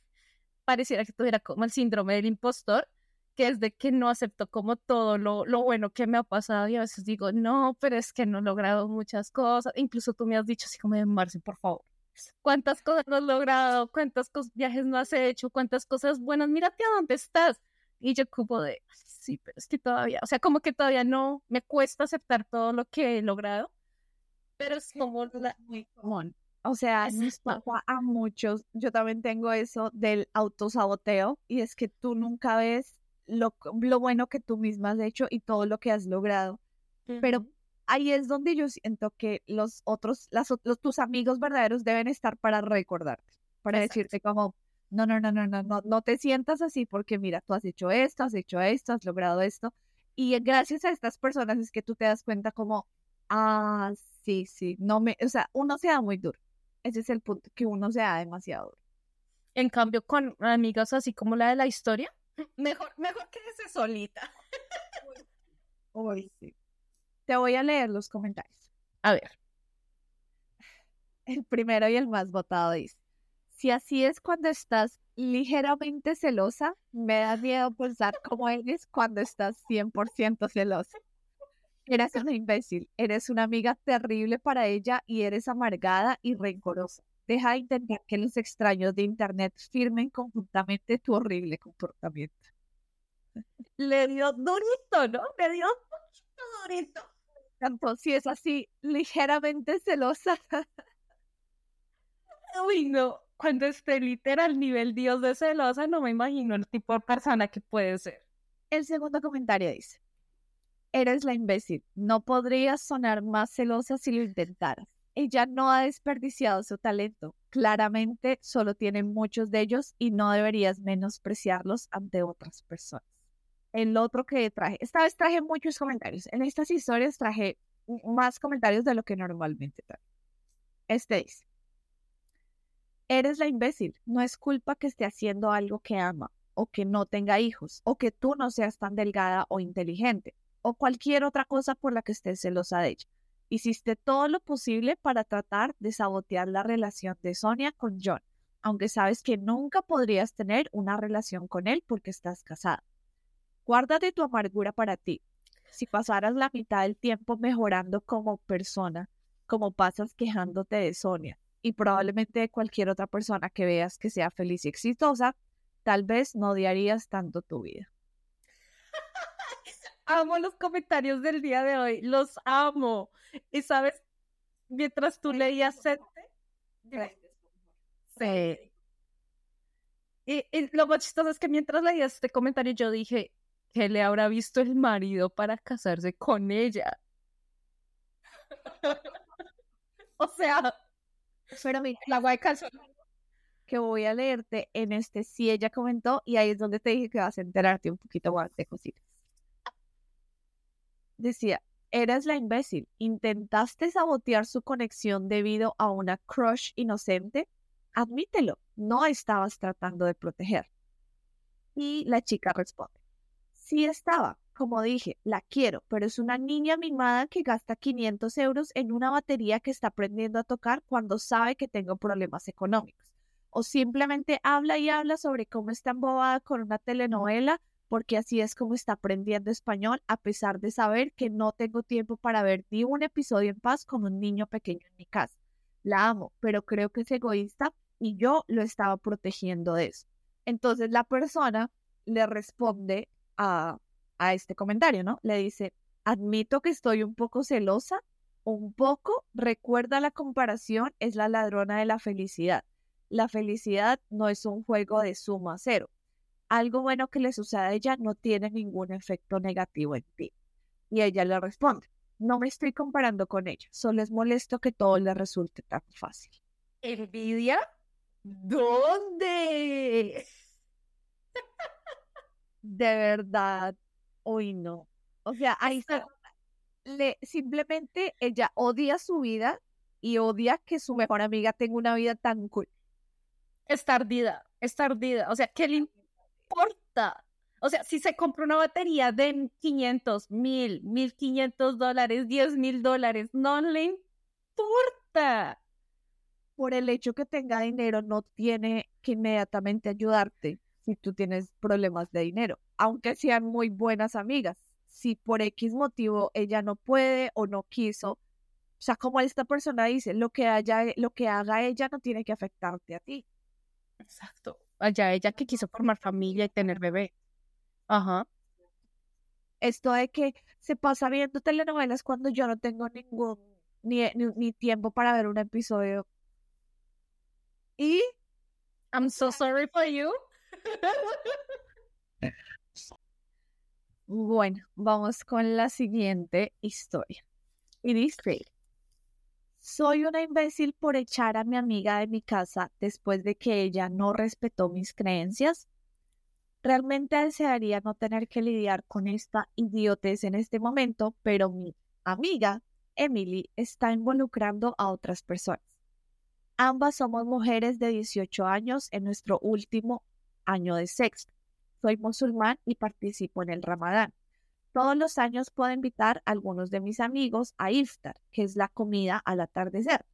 pareciera que tuviera como el síndrome del impostor, que es de que no acepto como todo lo, lo bueno que me ha pasado y a veces digo, no, pero es que no he logrado muchas cosas, incluso tú me has dicho así como de Marce, por favor, ¿cuántas cosas no has logrado? ¿Cuántos viajes no has hecho? ¿Cuántas cosas buenas? Mírate a dónde estás. Y yo como de, sí, pero es que todavía, o sea, como que todavía no me cuesta aceptar todo lo que he logrado pero es como muy común. O sea, nos pasa a muchos. Yo también tengo eso del autosaboteo y es que tú nunca ves lo, lo bueno que tú misma has hecho y todo lo que has logrado. Pero ahí es donde yo siento que los otros, las, los, tus amigos verdaderos deben estar para recordarte, para decirte como, no, no, no, no, no, no, no te sientas así porque mira, tú has hecho esto, has hecho esto, has logrado esto. Y gracias a estas personas es que tú te das cuenta como, ah, sí, sí, no me, o sea, uno se da muy duro. Ese es el punto, que uno se da demasiado duro. En cambio, con amigas así como la de la historia, mejor, mejor que ese solita. Uy, sí. Te voy a leer los comentarios. A ver. El primero y el más votado dice, si así es cuando estás ligeramente celosa, me da miedo pensar cómo eres cuando estás 100% celosa. Eres una imbécil, eres una amiga terrible para ella y eres amargada y rencorosa. Deja de intentar que los extraños de internet firmen conjuntamente tu horrible comportamiento. *laughs* Le dio durito, ¿no? Le dio durito. Tanto si es así, ligeramente celosa. Uy, no. Cuando esté literal nivel Dios de celosa, no me imagino el tipo de persona que puede ser. El segundo comentario dice: Eres la imbécil. No podrías sonar más celosa si lo intentaras. Ella no ha desperdiciado su talento. Claramente solo tiene muchos de ellos y no deberías menospreciarlos ante otras personas. El otro que traje, esta vez traje muchos comentarios. En estas historias traje más comentarios de lo que normalmente traje. Este dice, eres la imbécil. No es culpa que esté haciendo algo que ama o que no tenga hijos o que tú no seas tan delgada o inteligente o cualquier otra cosa por la que estés celosa de ella. Hiciste todo lo posible para tratar de sabotear la relación de Sonia con John, aunque sabes que nunca podrías tener una relación con él porque estás casada. Guárdate tu amargura para ti. Si pasaras la mitad del tiempo mejorando como persona, como pasas quejándote de Sonia y probablemente de cualquier otra persona que veas que sea feliz y exitosa, tal vez no odiarías tanto tu vida *laughs* amo los comentarios del día de hoy, los amo. Y sabes, mientras tú leías Sí. Y, lo más chistoso es que mientras leías este comentario yo dije, ¿Qué le habrá visto el marido para casarse con ella? *laughs* o sea, mira, la guay calzó. que voy a leerte en este sí ella comentó y ahí es donde te dije que vas a enterarte un poquito más de cositas. Decía, eras la imbécil, intentaste sabotear su conexión debido a una crush inocente. Admítelo, no estabas tratando de proteger. Y la chica responde, sí estaba, como dije, la quiero, pero es una niña mimada que gasta 500 euros en una batería que está aprendiendo a tocar cuando sabe que tengo problemas económicos o simplemente habla y habla sobre cómo está embobada con una telenovela, porque así es como está aprendiendo español, a pesar de saber que no tengo tiempo para ver ni un episodio en paz con un niño pequeño en mi casa. La amo, pero creo que es egoísta y yo lo estaba protegiendo de eso. Entonces la persona le responde a, a este comentario, ¿no? Le dice, admito que estoy un poco celosa, un poco, recuerda la comparación, es la ladrona de la felicidad la felicidad no es un juego de suma cero. Algo bueno que le suceda a ella no tiene ningún efecto negativo en ti. Y ella le responde, no me estoy comparando con ella, solo es molesto que todo le resulte tan fácil. ¿Envidia? ¿Dónde? *laughs* De verdad, hoy no. O sea, ahí está. Le, simplemente ella odia su vida y odia que su mejor amiga tenga una vida tan cool. Es tardida, es tardida. O sea, ¿qué le importa? O sea, si se compra una batería de 500, 1000, 1500 dólares, 10 mil dólares, no le importa. Por el hecho que tenga dinero, no tiene que inmediatamente ayudarte si tú tienes problemas de dinero, aunque sean muy buenas amigas. Si por X motivo ella no puede o no quiso, o sea, como esta persona dice, lo que, haya, lo que haga ella no tiene que afectarte a ti. Exacto. Allá ella que quiso formar familia y tener bebé. Ajá. Esto de que se pasa viendo telenovelas cuando yo no tengo ningún ni, ni, ni tiempo para ver un episodio. Y I'm so sorry for you. Bueno, vamos con la siguiente historia. Y dice, soy una imbécil por echar a mi amiga de mi casa después de que ella no respetó mis creencias. Realmente desearía no tener que lidiar con esta idiotez en este momento, pero mi amiga, Emily, está involucrando a otras personas. Ambas somos mujeres de 18 años en nuestro último año de sexto. Soy musulmán y participo en el Ramadán. Todos los años puedo invitar a algunos de mis amigos a iftar, que es la comida al atardecer,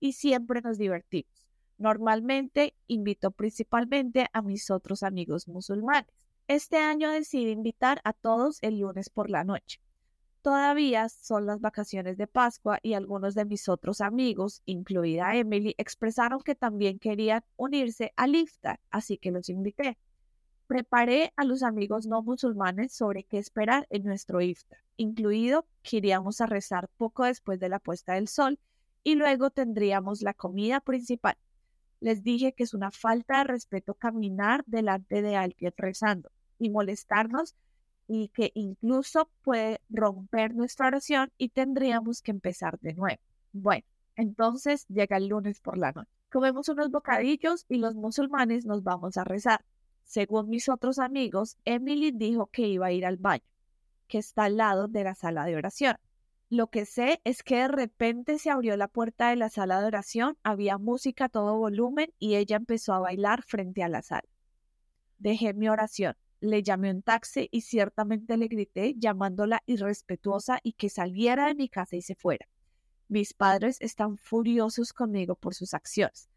y siempre nos divertimos. Normalmente invito principalmente a mis otros amigos musulmanes. Este año decidí invitar a todos el lunes por la noche. Todavía son las vacaciones de Pascua y algunos de mis otros amigos, incluida Emily, expresaron que también querían unirse al iftar, así que los invité. Preparé a los amigos no musulmanes sobre qué esperar en nuestro iftar, incluido que iríamos a rezar poco después de la puesta del sol y luego tendríamos la comida principal. Les dije que es una falta de respeto caminar delante de alguien rezando y molestarnos y que incluso puede romper nuestra oración y tendríamos que empezar de nuevo. Bueno, entonces llega el lunes por la noche. Comemos unos bocadillos y los musulmanes nos vamos a rezar. Según mis otros amigos, Emily dijo que iba a ir al baño, que está al lado de la sala de oración. Lo que sé es que de repente se abrió la puerta de la sala de oración, había música a todo volumen y ella empezó a bailar frente a la sala. Dejé mi oración, le llamé un taxi y ciertamente le grité llamándola irrespetuosa y que saliera de mi casa y se fuera. Mis padres están furiosos conmigo por sus acciones.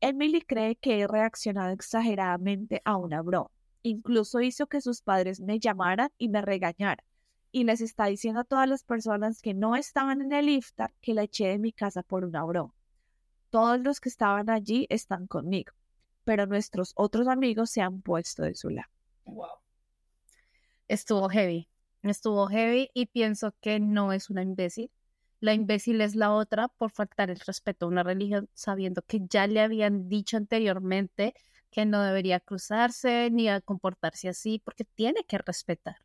Emily cree que he reaccionado exageradamente a una broma. Incluso hizo que sus padres me llamaran y me regañaran. Y les está diciendo a todas las personas que no estaban en el iftar que la eché de mi casa por una broma. Todos los que estaban allí están conmigo, pero nuestros otros amigos se han puesto de su lado. Wow. Estuvo heavy. Estuvo heavy y pienso que no es una imbécil. La imbécil es la otra por faltar el respeto a una religión, sabiendo que ya le habían dicho anteriormente que no debería cruzarse ni a comportarse así, porque tiene que respetar.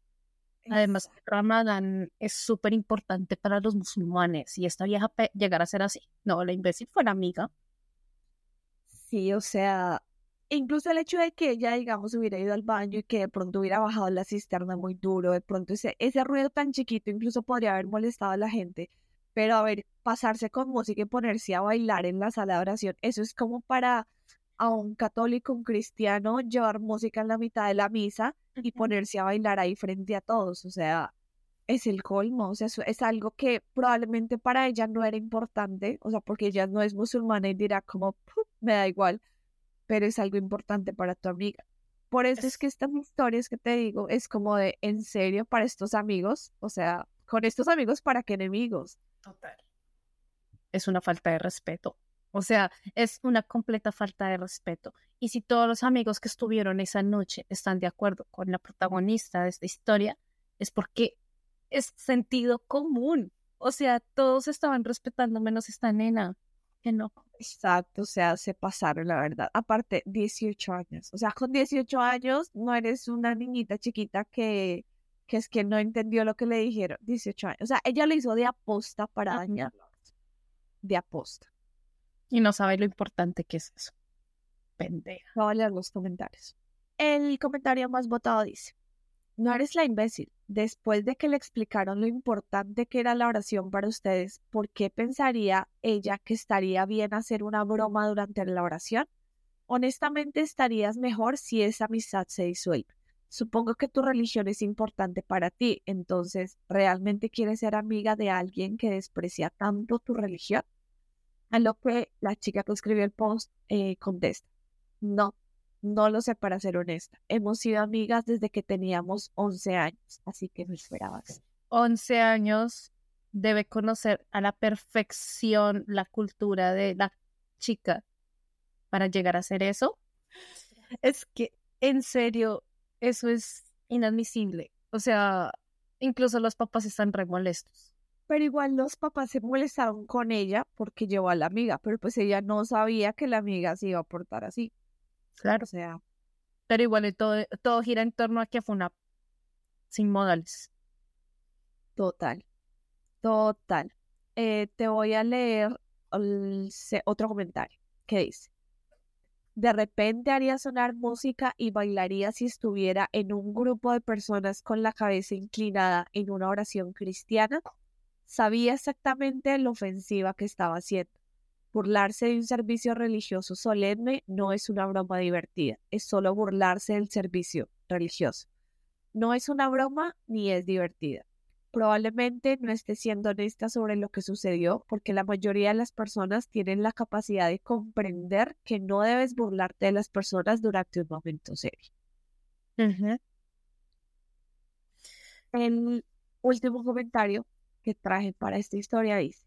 Además, Ramadán es súper importante para los musulmanes y esta vieja llegar a ser así. No, la imbécil fue la amiga. Sí, o sea, incluso el hecho de que ella, digamos, hubiera ido al baño y que de pronto hubiera bajado la cisterna muy duro, de pronto ese, ese ruido tan chiquito incluso podría haber molestado a la gente. Pero a ver, pasarse con música y ponerse a bailar en la sala de oración, eso es como para a un católico, un cristiano, llevar música en la mitad de la misa y ponerse a bailar ahí frente a todos. O sea, es el colmo. O sea, es algo que probablemente para ella no era importante. O sea, porque ella no es musulmana y dirá como, me da igual. Pero es algo importante para tu amiga. Por eso es que estas historias que te digo es como de, en serio, para estos amigos. O sea, con estos amigos, ¿para qué enemigos? Total. Es una falta de respeto. O sea, es una completa falta de respeto. Y si todos los amigos que estuvieron esa noche están de acuerdo con la protagonista de esta historia, es porque es sentido común. O sea, todos estaban respetando menos esta nena, no. Exacto, o sea, se pasaron, la verdad. Aparte, 18 años. O sea, con 18 años no eres una niñita chiquita que, que es que no entendió lo que le dijeron. 18 años. O sea, ella lo hizo de aposta para dañarlo. De aposta. Y no sabe lo importante que es eso. Pendeja. Voy a leer los comentarios. El comentario más votado dice, no eres la imbécil. Después de que le explicaron lo importante que era la oración para ustedes, ¿por qué pensaría ella que estaría bien hacer una broma durante la oración? Honestamente estarías mejor si esa amistad se disuelve. Supongo que tu religión es importante para ti, entonces, ¿realmente quieres ser amiga de alguien que desprecia tanto tu religión? A lo que la chica que escribió el post eh, contesta, no, no lo sé para ser honesta. Hemos sido amigas desde que teníamos 11 años, así que no esperabas. 11 años debe conocer a la perfección la cultura de la chica para llegar a hacer eso. Es que, en serio, eso es inadmisible. O sea, incluso los papás están re molestos pero igual los papás se molestaron con ella porque llevó a la amiga, pero pues ella no sabía que la amiga se iba a portar así. Claro. O sea. Pero igual todo, todo gira en torno a que fue una sin modales. Total. Total. Eh, te voy a leer otro comentario que dice. De repente haría sonar música y bailaría si estuviera en un grupo de personas con la cabeza inclinada en una oración cristiana Sabía exactamente lo ofensiva que estaba haciendo. Burlarse de un servicio religioso solemne no es una broma divertida, es solo burlarse del servicio religioso. No es una broma ni es divertida. Probablemente no esté siendo honesta sobre lo que sucedió porque la mayoría de las personas tienen la capacidad de comprender que no debes burlarte de las personas durante un momento serio. El último comentario que traje para esta historia dice,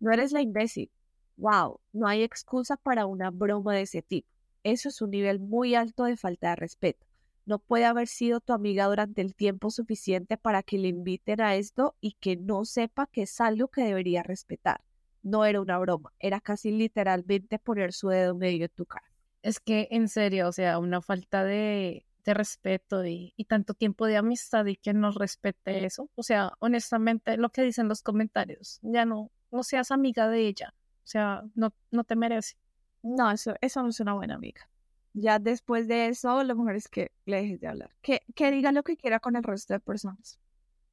no eres la imbécil. Wow, no hay excusa para una broma de ese tipo. Eso es un nivel muy alto de falta de respeto. No puede haber sido tu amiga durante el tiempo suficiente para que le inviten a esto y que no sepa que es algo que debería respetar. No era una broma, era casi literalmente poner su dedo medio en tu cara. Es que en serio, o sea, una falta de, de respeto y, tanto tiempo de amistad y que nos respete eso. O sea, honestamente, lo que dicen los comentarios, ya no, no seas amiga de ella. O sea, no, no te merece. No, eso, eso no es una buena amiga. Ya después de eso, lo mejor es que le dejes de hablar. Que, que diga lo que quiera con el resto de personas.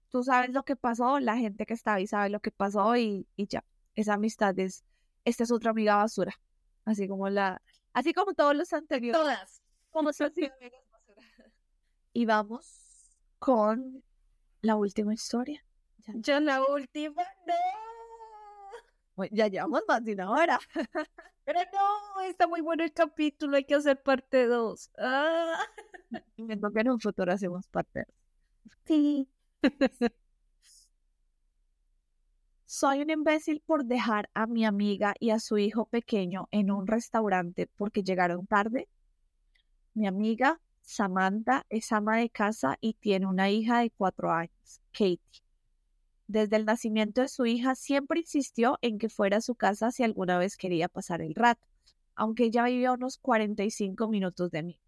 Tú sabes lo que pasó, la gente que está ahí sabe lo que pasó y, y ya. Esa amistad es, esta es otra amiga basura. Así como la, así como todos los anteriores. Todas. Como son amigas y vamos con la última historia. Ya, la última, no. Ya llevamos más de una hora. *laughs* Pero no, está muy bueno el capítulo, hay que hacer parte 2. Ah. Me toca en un futuro hacemos parte 2. Sí. Soy un imbécil por dejar a mi amiga y a su hijo pequeño en un restaurante porque llegaron tarde. Mi amiga Samantha es ama de casa y tiene una hija de cuatro años, Katie. Desde el nacimiento de su hija siempre insistió en que fuera a su casa si alguna vez quería pasar el rato, aunque ella vivía unos 45 minutos de mí.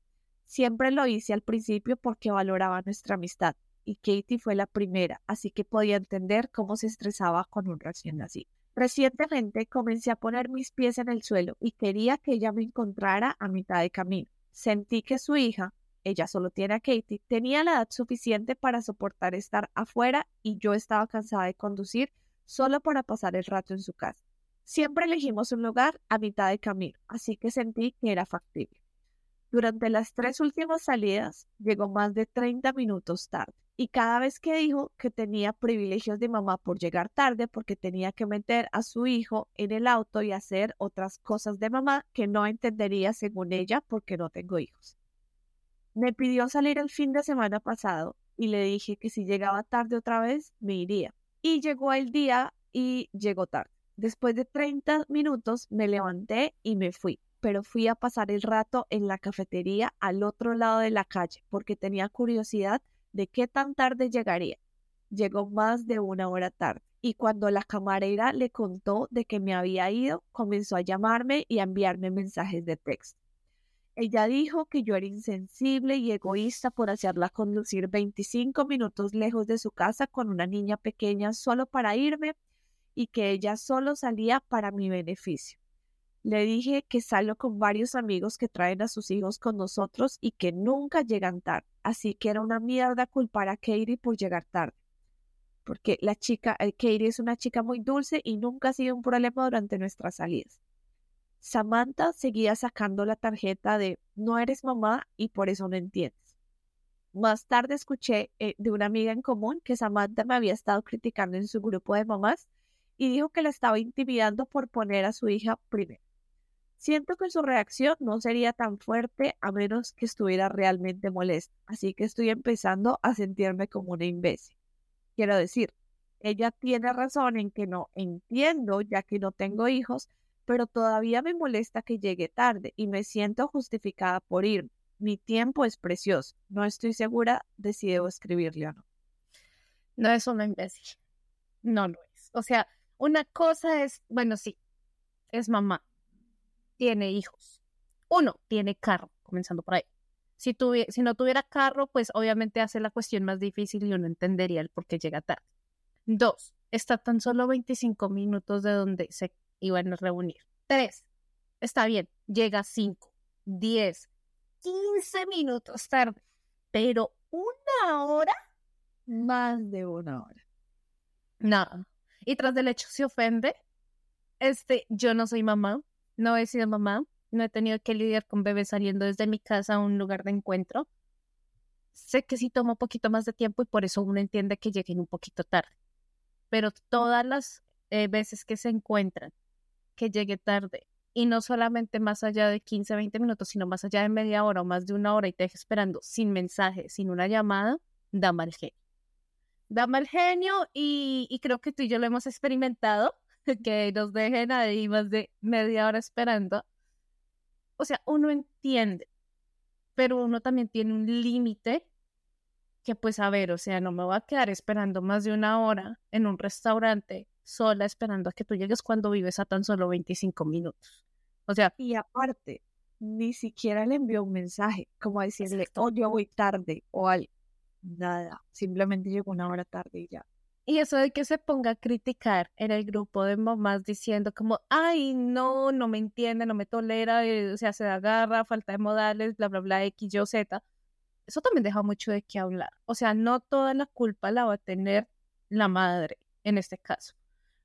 Siempre lo hice al principio porque valoraba nuestra amistad. y Katie fue la primera, así que podía entender cómo se estresaba con un recién nacido. Recientemente comencé a poner mis pies en el suelo y quería que ella me encontrara a mitad de camino. Sentí que su hija, ella solo tiene a Katie, tenía la edad suficiente para soportar estar afuera y yo estaba cansada de conducir solo para pasar el rato en su casa. Siempre elegimos un lugar a mitad de camino, así que sentí que era factible. Durante las tres últimas salidas llegó más de 30 minutos tarde y cada vez que dijo que tenía privilegios de mamá por llegar tarde porque tenía que meter a su hijo en el auto y hacer otras cosas de mamá que no entendería según ella porque no tengo hijos. Me pidió salir el fin de semana pasado y le dije que si llegaba tarde otra vez me iría. Y llegó el día y llegó tarde. Después de 30 minutos me levanté y me fui, pero fui a pasar el rato en la cafetería al otro lado de la calle porque tenía curiosidad de qué tan tarde llegaría. Llegó más de una hora tarde y cuando la camarera le contó de que me había ido, comenzó a llamarme y a enviarme mensajes de texto. Ella dijo que yo era insensible y egoísta por hacerla conducir 25 minutos lejos de su casa con una niña pequeña solo para irme y que ella solo salía para mi beneficio. Le dije que salgo con varios amigos que traen a sus hijos con nosotros y que nunca llegan tarde. Así que era una mierda culpar a Katie por llegar tarde. Porque la chica, eh, Katie es una chica muy dulce y nunca ha sido un problema durante nuestras salidas. Samantha seguía sacando la tarjeta de no eres mamá y por eso no entiendes. Más tarde escuché eh, de una amiga en común que Samantha me había estado criticando en su grupo de mamás y dijo que la estaba intimidando por poner a su hija primero. Siento que su reacción no sería tan fuerte a menos que estuviera realmente molesta, así que estoy empezando a sentirme como una imbécil. Quiero decir, ella tiene razón en que no entiendo ya que no tengo hijos, pero todavía me molesta que llegue tarde y me siento justificada por ir. Mi tiempo es precioso. No estoy segura de si debo escribirle o no. No es una imbécil. No lo es. O sea, una cosa es, bueno, sí, es mamá tiene hijos. Uno, tiene carro, comenzando por ahí. Si, si no tuviera carro, pues obviamente hace la cuestión más difícil y uno entendería el por qué llega tarde. Dos, está tan solo 25 minutos de donde se iban a reunir. Tres, está bien, llega 5, 10, 15 minutos tarde, pero una hora, más de una hora. Nada. Y tras del hecho se ofende. Este, yo no soy mamá, no he sido mamá, no he tenido que lidiar con bebés saliendo desde mi casa a un lugar de encuentro. Sé que sí toma un poquito más de tiempo y por eso uno entiende que lleguen un poquito tarde. Pero todas las eh, veces que se encuentran que llegue tarde y no solamente más allá de 15, 20 minutos, sino más allá de media hora o más de una hora y te deje esperando sin mensaje, sin una llamada, da mal genio. Da mal genio y, y creo que tú y yo lo hemos experimentado *laughs* que nos dejen ahí más de media hora esperando. O sea, uno entiende, pero uno también tiene un límite que pues a ver, o sea, no me voy a quedar esperando más de una hora en un restaurante sola esperando a que tú llegues cuando vives a tan solo 25 minutos. O sea, y aparte, ni siquiera le envió un mensaje como decirle, oh, yo voy tarde o al nada, simplemente llegó una hora tarde y ya. Y eso de que se ponga a criticar en el grupo de mamás diciendo como, ay, no, no me entiende, no me tolera, eh, o sea, se agarra, falta de modales, bla, bla, bla, X, Y, Z. Eso también deja mucho de qué hablar. O sea, no toda la culpa la va a tener la madre en este caso.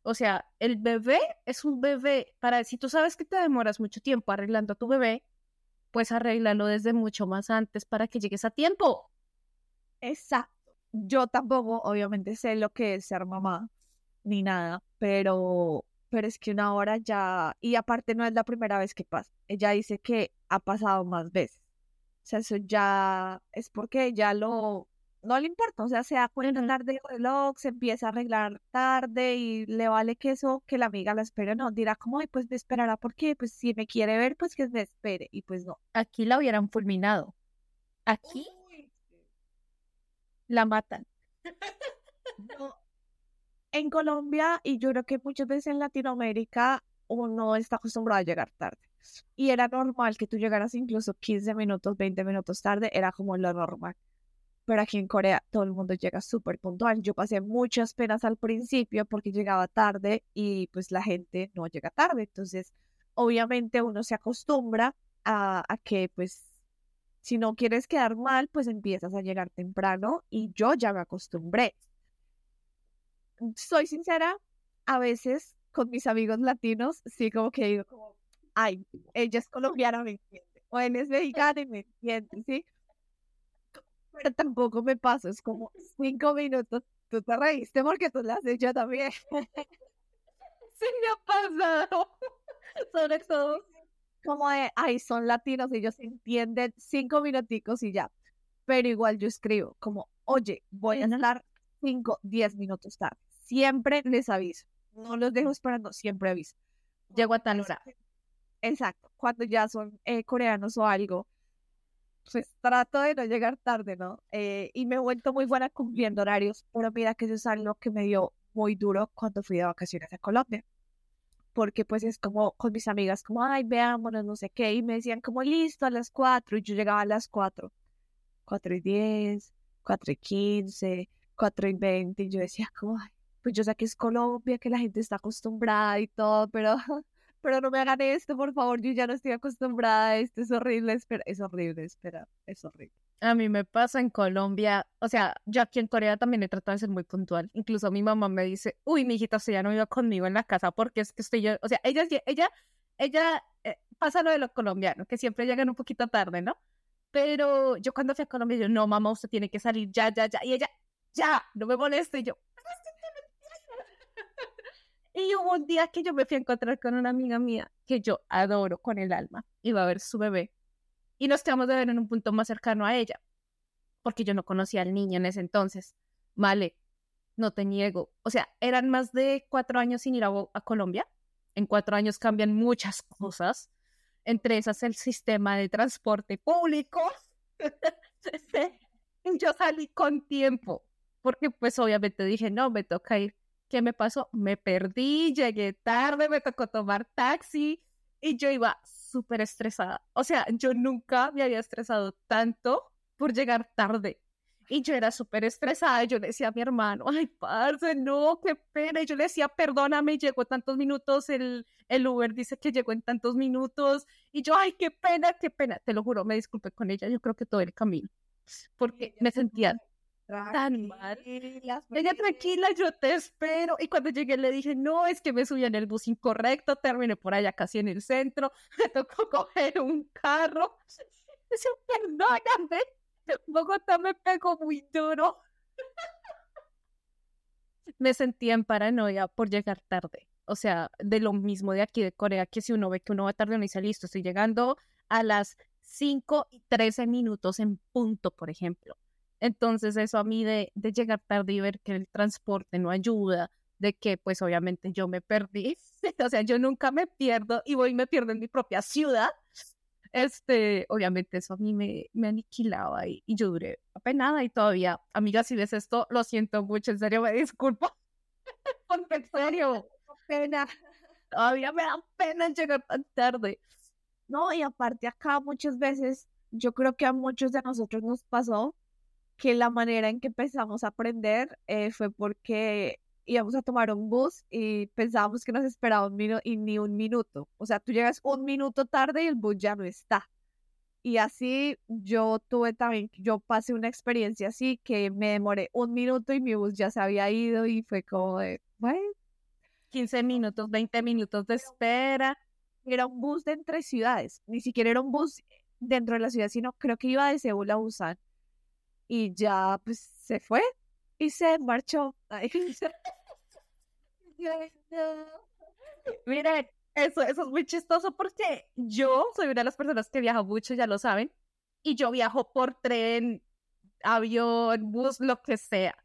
O sea, el bebé es un bebé. Para si tú sabes que te demoras mucho tiempo arreglando a tu bebé, pues arréglalo desde mucho más antes para que llegues a tiempo. Exacto yo tampoco, obviamente, sé lo que es ser mamá, ni nada, pero, pero es que una hora ya, y aparte no es la primera vez que pasa. Ella dice que ha pasado más veces. O sea, eso ya es porque ya lo, no le importa, o sea, se da cuenta tarde de reloj, se empieza a arreglar tarde y le vale que eso, que la amiga la espere, no, dirá como, ay, pues me esperará porque, pues si me quiere ver, pues que me espere, y pues no. Aquí la hubieran fulminado. Aquí la matan. En Colombia, y yo creo que muchas veces en Latinoamérica, uno está acostumbrado a llegar tarde. Y era normal que tú llegaras incluso 15 minutos, 20 minutos tarde, era como lo normal. Pero aquí en Corea todo el mundo llega súper puntual. Yo pasé muchas penas al principio porque llegaba tarde y pues la gente no llega tarde. Entonces, obviamente uno se acostumbra a, a que pues si no quieres quedar mal, pues empiezas a llegar temprano y yo ya me acostumbré. Soy sincera, a veces con mis amigos latinos, sí como que digo ay, ella es colombiana, me entiende, o él es mexicana y me entiende, ¿sí? Pero tampoco me paso, es como cinco minutos, tú te reíste porque tú lo has hecho también. *laughs* sí me ha pasado, *laughs* sobre todo como de, ay, son latinos ellos entienden cinco minuticos y ya. Pero igual yo escribo como, oye, voy a estar cinco, diez minutos tarde. Siempre les aviso. No los dejo esperando, siempre aviso. Llego a tal hora. Exacto. Cuando ya son eh, coreanos o algo, pues trato de no llegar tarde, ¿no? Eh, y me he vuelto muy buena cumpliendo horarios, pero mira que eso es algo que me dio muy duro cuando fui de vacaciones a Colombia porque pues es como con mis amigas, como, ay, veámonos, no sé qué, y me decían como, listo, a las cuatro, y yo llegaba a las cuatro, cuatro y diez, cuatro y quince, cuatro y veinte, y yo decía como, ay, pues yo sé que es Colombia, que la gente está acostumbrada y todo, pero, pero no me hagan esto, por favor, yo ya no estoy acostumbrada, esto es horrible, espera, es horrible, espera, es horrible. A mí me pasa en Colombia, o sea, yo aquí en Corea también he tratado de ser muy puntual. Incluso mi mamá me dice, uy, mi hijita, usted ya no iba conmigo en la casa porque es que estoy yo, o sea, ella, ella, ella eh, pasa lo de lo colombiano, que siempre llegan un poquito tarde, ¿no? Pero yo cuando fui a Colombia, yo, no, mamá, usted tiene que salir ya, ya, ya. Y ella, ya, no me moleste. Y yo, y hubo un día que yo me fui a encontrar con una amiga mía que yo adoro con el alma. Iba a ver su bebé y nos quedamos de ver en un punto más cercano a ella, porque yo no conocía al niño en ese entonces. Vale, no te niego. O sea, eran más de cuatro años sin ir a, Colombia. En cuatro años cambian muchas *laughs* cosas, entre esas el sistema de transporte público. *laughs* yo salí con tiempo, porque pues obviamente dije, no, me toca ir. ¿Qué me pasó? Me perdí, llegué tarde, me tocó tomar taxi y yo iba súper estresada. O sea, yo nunca me había estresado tanto por llegar tarde. Y yo era súper estresada. Y yo le decía a mi hermano, ay, parce, no, qué pena. Y yo le decía, perdóname, llegó tantos minutos. El, el Uber dice que llegó en tantos minutos. Y yo, ay, qué pena, qué pena. Te lo juro, me disculpé con ella. Yo creo que todo el camino. Porque me sentía tan mal. Ella tranquila, yo te espero. Y cuando llegué le dije, no, es que me subí en el bus incorrecto, terminé por allá casi en el centro, *laughs* me tocó coger un carro. *laughs* Dice, perdóname, Bogotá me pegó muy duro. *laughs* me sentía en paranoia por llegar tarde. O sea, de lo mismo de aquí de Corea, que si uno ve que uno va tarde, uno dice, listo, estoy llegando a las 5 y 13 minutos en punto, por ejemplo entonces eso a mí de, llegar tarde y ver que el transporte no ayuda, de que pues obviamente yo me perdí, *laughs* o sea, yo nunca me pierdo y voy y me pierdo en mi propia ciudad, este, obviamente eso a mí me, me aniquilaba y, y yo duré apenada y todavía, amiga, si ves esto, lo siento mucho, en serio, me disculpo, *laughs* porque en serio, pena, todavía me da pena llegar tan tarde. No, y aparte acá muchas veces, yo creo que a muchos de nosotros nos pasó que la manera en que empezamos a aprender eh, fue porque íbamos a tomar un bus y pensábamos que nos esperaba un minuto y ni un minuto. O sea, tú llegas un minuto tarde y el bus ya no está. Y así yo tuve también, yo pasé una experiencia así que me demoré un minuto y mi bus ya se había ido y fue como de, bueno, 15 minutos, 20 minutos de espera. Era un bus de entre ciudades, ni siquiera era un bus dentro de la ciudad, sino creo que iba de Seúl a Busan y ya pues se fue y se marchó. *laughs* Miren, eso, eso es muy chistoso porque yo soy una de las personas que viaja mucho, ya lo saben, y yo viajo por tren, avión, bus, lo que sea.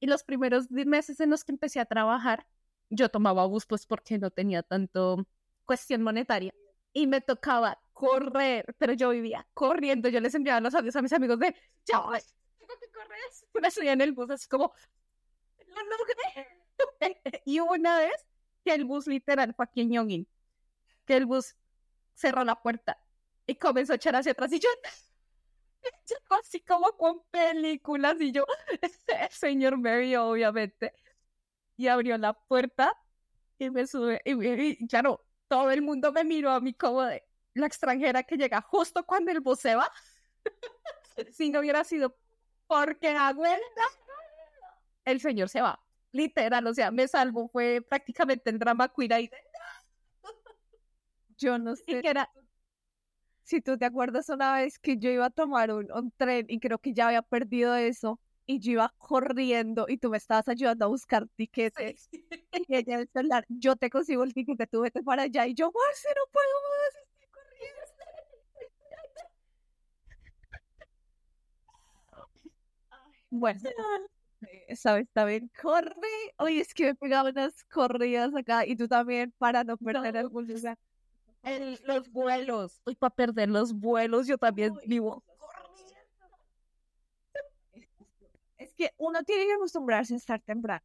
Y los primeros meses en los que empecé a trabajar, yo tomaba bus pues porque no tenía tanto cuestión monetaria y me tocaba correr, pero yo vivía corriendo, yo les enviaba los audios a mis amigos de, ya tengo que correr, me *laughs* subía en el bus así como, no *laughs* y una vez que el bus literal fue aquí en Yongin, que el bus cerró la puerta y comenzó a echar hacia atrás y yo, *laughs* así como con películas y yo, el señor Mary, obviamente, y abrió la puerta y me sube, y, y, claro, todo el mundo me miró a mí como de la extranjera que llega justo cuando el bus se va. si no hubiera sido porque aguanta, el señor se va. Literal, o sea, me salvo, fue prácticamente el drama queer ahí. Yo no sé. Era, si tú te acuerdas una vez que yo iba a tomar un, un, tren y creo que ya había perdido eso y yo iba corriendo y tú me estabas ayudando a buscar tiquetes y ella el celular, yo te consigo el tiquete, tú vete para allá y yo, Marce, no puedo más, estoy corriendo. Bueno, esa vez también corre. Oye, es que me pegaba unas corridas acá y tú también para no perder el lugar los vuelos. Uy, para perder los vuelos, yo también vivo. Es que uno tiene que acostumbrarse a estar temprano.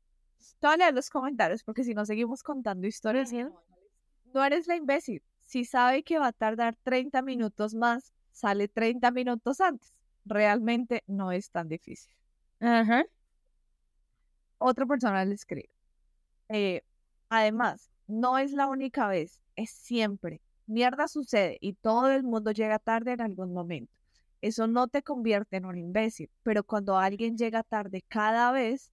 Te leer los comentarios porque si no seguimos contando historias, no eres la imbécil. Si sabe que va a tardar 30 minutos más, sale 30 minutos antes. Realmente no es tan difícil. Otra persona le escribe. Eh, además, no es la única vez, es siempre mierda sucede y todo el mundo llega tarde en algún momento. Eso no te convierte en un imbécil, pero cuando alguien llega tarde cada vez,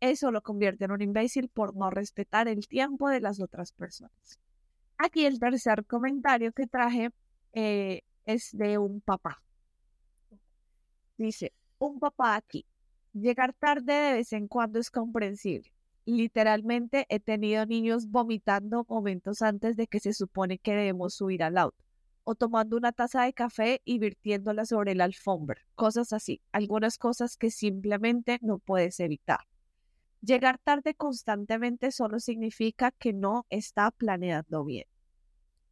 eso lo convierte en un imbécil por no respetar el tiempo de las otras personas. Aquí el tercer comentario que traje eh, es de un papá. Dice, un papá aquí. Llegar tarde de vez en cuando es comprensible literalmente he tenido niños vomitando momentos antes de que se supone que debemos subir al auto, o tomando una taza de café y virtiéndola sobre la alfombra, cosas así, algunas cosas que simplemente no puedes evitar. Llegar tarde constantemente solo significa que no está planeando bien.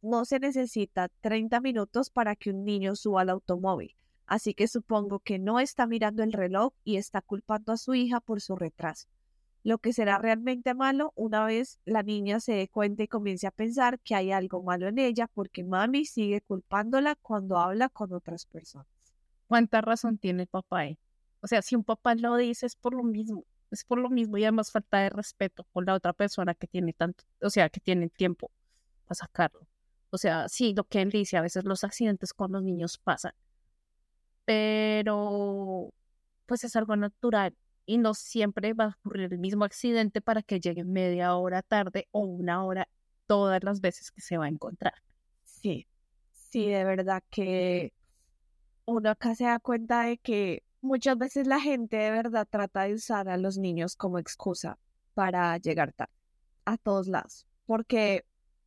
No se necesita 30 minutos para que un niño suba al automóvil, así que supongo que no está mirando el reloj y está culpando a su hija por su retraso lo que será realmente malo una vez la niña se dé cuenta y comience a pensar que hay algo malo en ella porque mami sigue culpándola cuando habla con otras personas. ¿Cuánta razón tiene el papá? O sea, si un papá lo dice es por lo mismo, es por lo mismo y además falta de respeto con la otra persona que tiene tanto, o sea, que tiene tiempo para sacarlo. O sea, sí, lo que él dice, a veces los accidentes con los niños pasan, pero pues es algo natural y no siempre va a ocurrir el mismo accidente para que llegue media hora tarde o una hora todas las veces que se va a encontrar. Sí, sí, de verdad que uno acá se da cuenta de que muchas veces la gente de verdad trata de usar a los niños como excusa para llegar tarde a todos lados, porque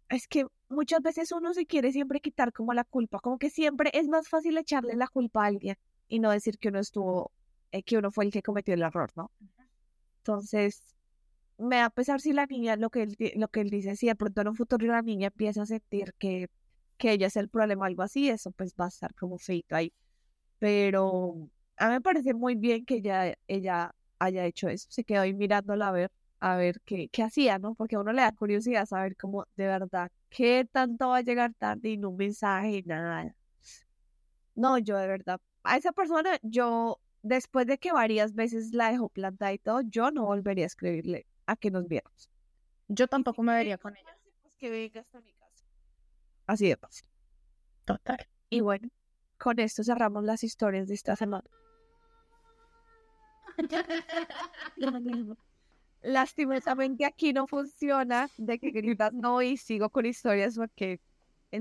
es que muchas veces uno se quiere siempre quitar como la culpa, como que siempre es más fácil echarle la culpa a alguien y no decir que uno estuvo eh, que uno fue el que cometió el error, ¿no? Entonces, me da pesar si la niña, lo que él, lo que él dice, si de pronto en un futuro la niña empieza a sentir que, que ella es el problema o algo así, eso pues va a estar como feito ahí. Pero a mí me parece muy bien que ella, ella haya hecho eso. Se quedó ahí mirándola a ver, a ver qué, qué hacía, ¿no? Porque a uno le da curiosidad saber cómo de verdad, qué tanto va a llegar tarde y no un mensaje, nada. No, yo de verdad, a esa persona yo después de que varias veces la dejó plantada y todo, yo no volvería a escribirle a que nos viéramos. Yo tampoco me vería con ella. Pues que venga hasta mi casa. Así de fácil. Total. Y bueno, con esto cerramos las historias de esta semana. *laughs* Lastimosamente aquí no funciona de que gritas no y sigo con historias porque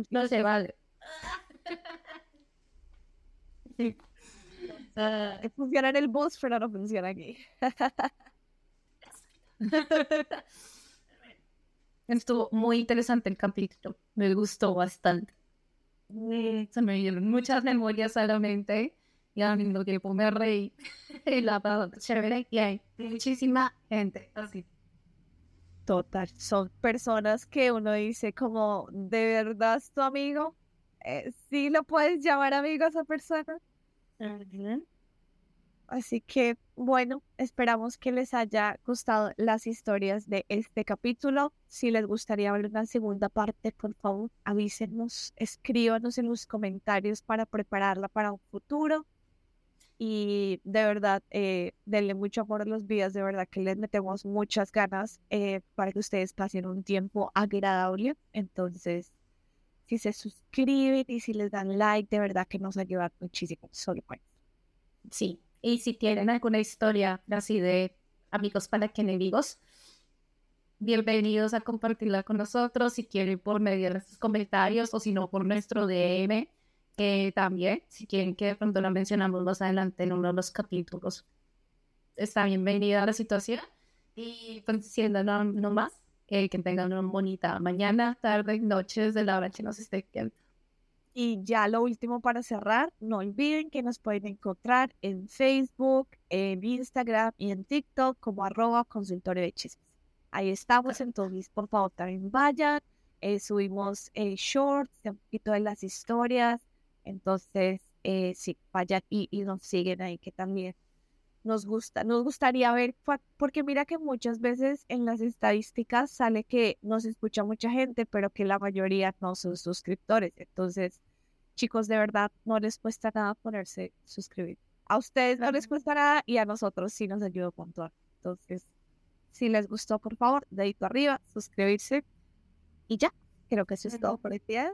no se vale. sí. Ah, funciona en el bus, pero no funciona aquí. *laughs* Estuvo muy interesante el capítulo. Me gustó bastante. Se me dieron muchas memorias a la mente y al mismo tiempo me reí. y *laughs* *laughs* la chévere y hay muchísima gente así. Total, son personas que uno dice como, ¿de verdad es tu amigo? Eh, ¿Sí lo puedes llamar amigo a esa persona? Así que bueno, esperamos que les haya gustado las historias de este capítulo. Si les gustaría ver una segunda parte, por favor, avísenos, escríbanos en los comentarios para prepararla para un futuro. Y de verdad, eh, denle mucho amor a los videos, de verdad que les metemos muchas ganas eh, para que ustedes pasen un tiempo agradable. Entonces, si se suscriben y si les dan like, de verdad que nos ayuda muchísimo. Solo pues. Sí, y si tienen alguna historia así de amigos para que enemigos, bienvenidos a compartirla con nosotros. Si quieren por medio de sus comentarios o si no por nuestro DM que también, si quieren que de pronto la mencionamos más adelante en uno de los capítulos, está bienvenida a la situación. Y pues siendo no, no más, que tengan una bonita mañana, tarde, noche, desde la hora que nos esté viendo. Y ya lo último para cerrar, no olviden que nos pueden encontrar en Facebook, en Instagram y en TikTok como arroba consultorio de chismes. Ahí estamos, entonces por favor también vayan. Eh, subimos eh, shorts, un poquito de las historias, entonces, eh, sí, vayan y, nos siguen ahí, que también nos gusta, nos gustaría ver, porque mira que muchas veces en las estadísticas sale que nos escucha mucha gente, pero que la mayoría no son suscriptores. Entonces, chicos, de verdad, no les cuesta nada ponerse suscribir. A ustedes no les cuesta nada y a nosotros sí nos ayuda a puntuar. Entonces, si les gustó, por favor, dedito arriba, suscribirse y ya. Creo que eso es todo por el día.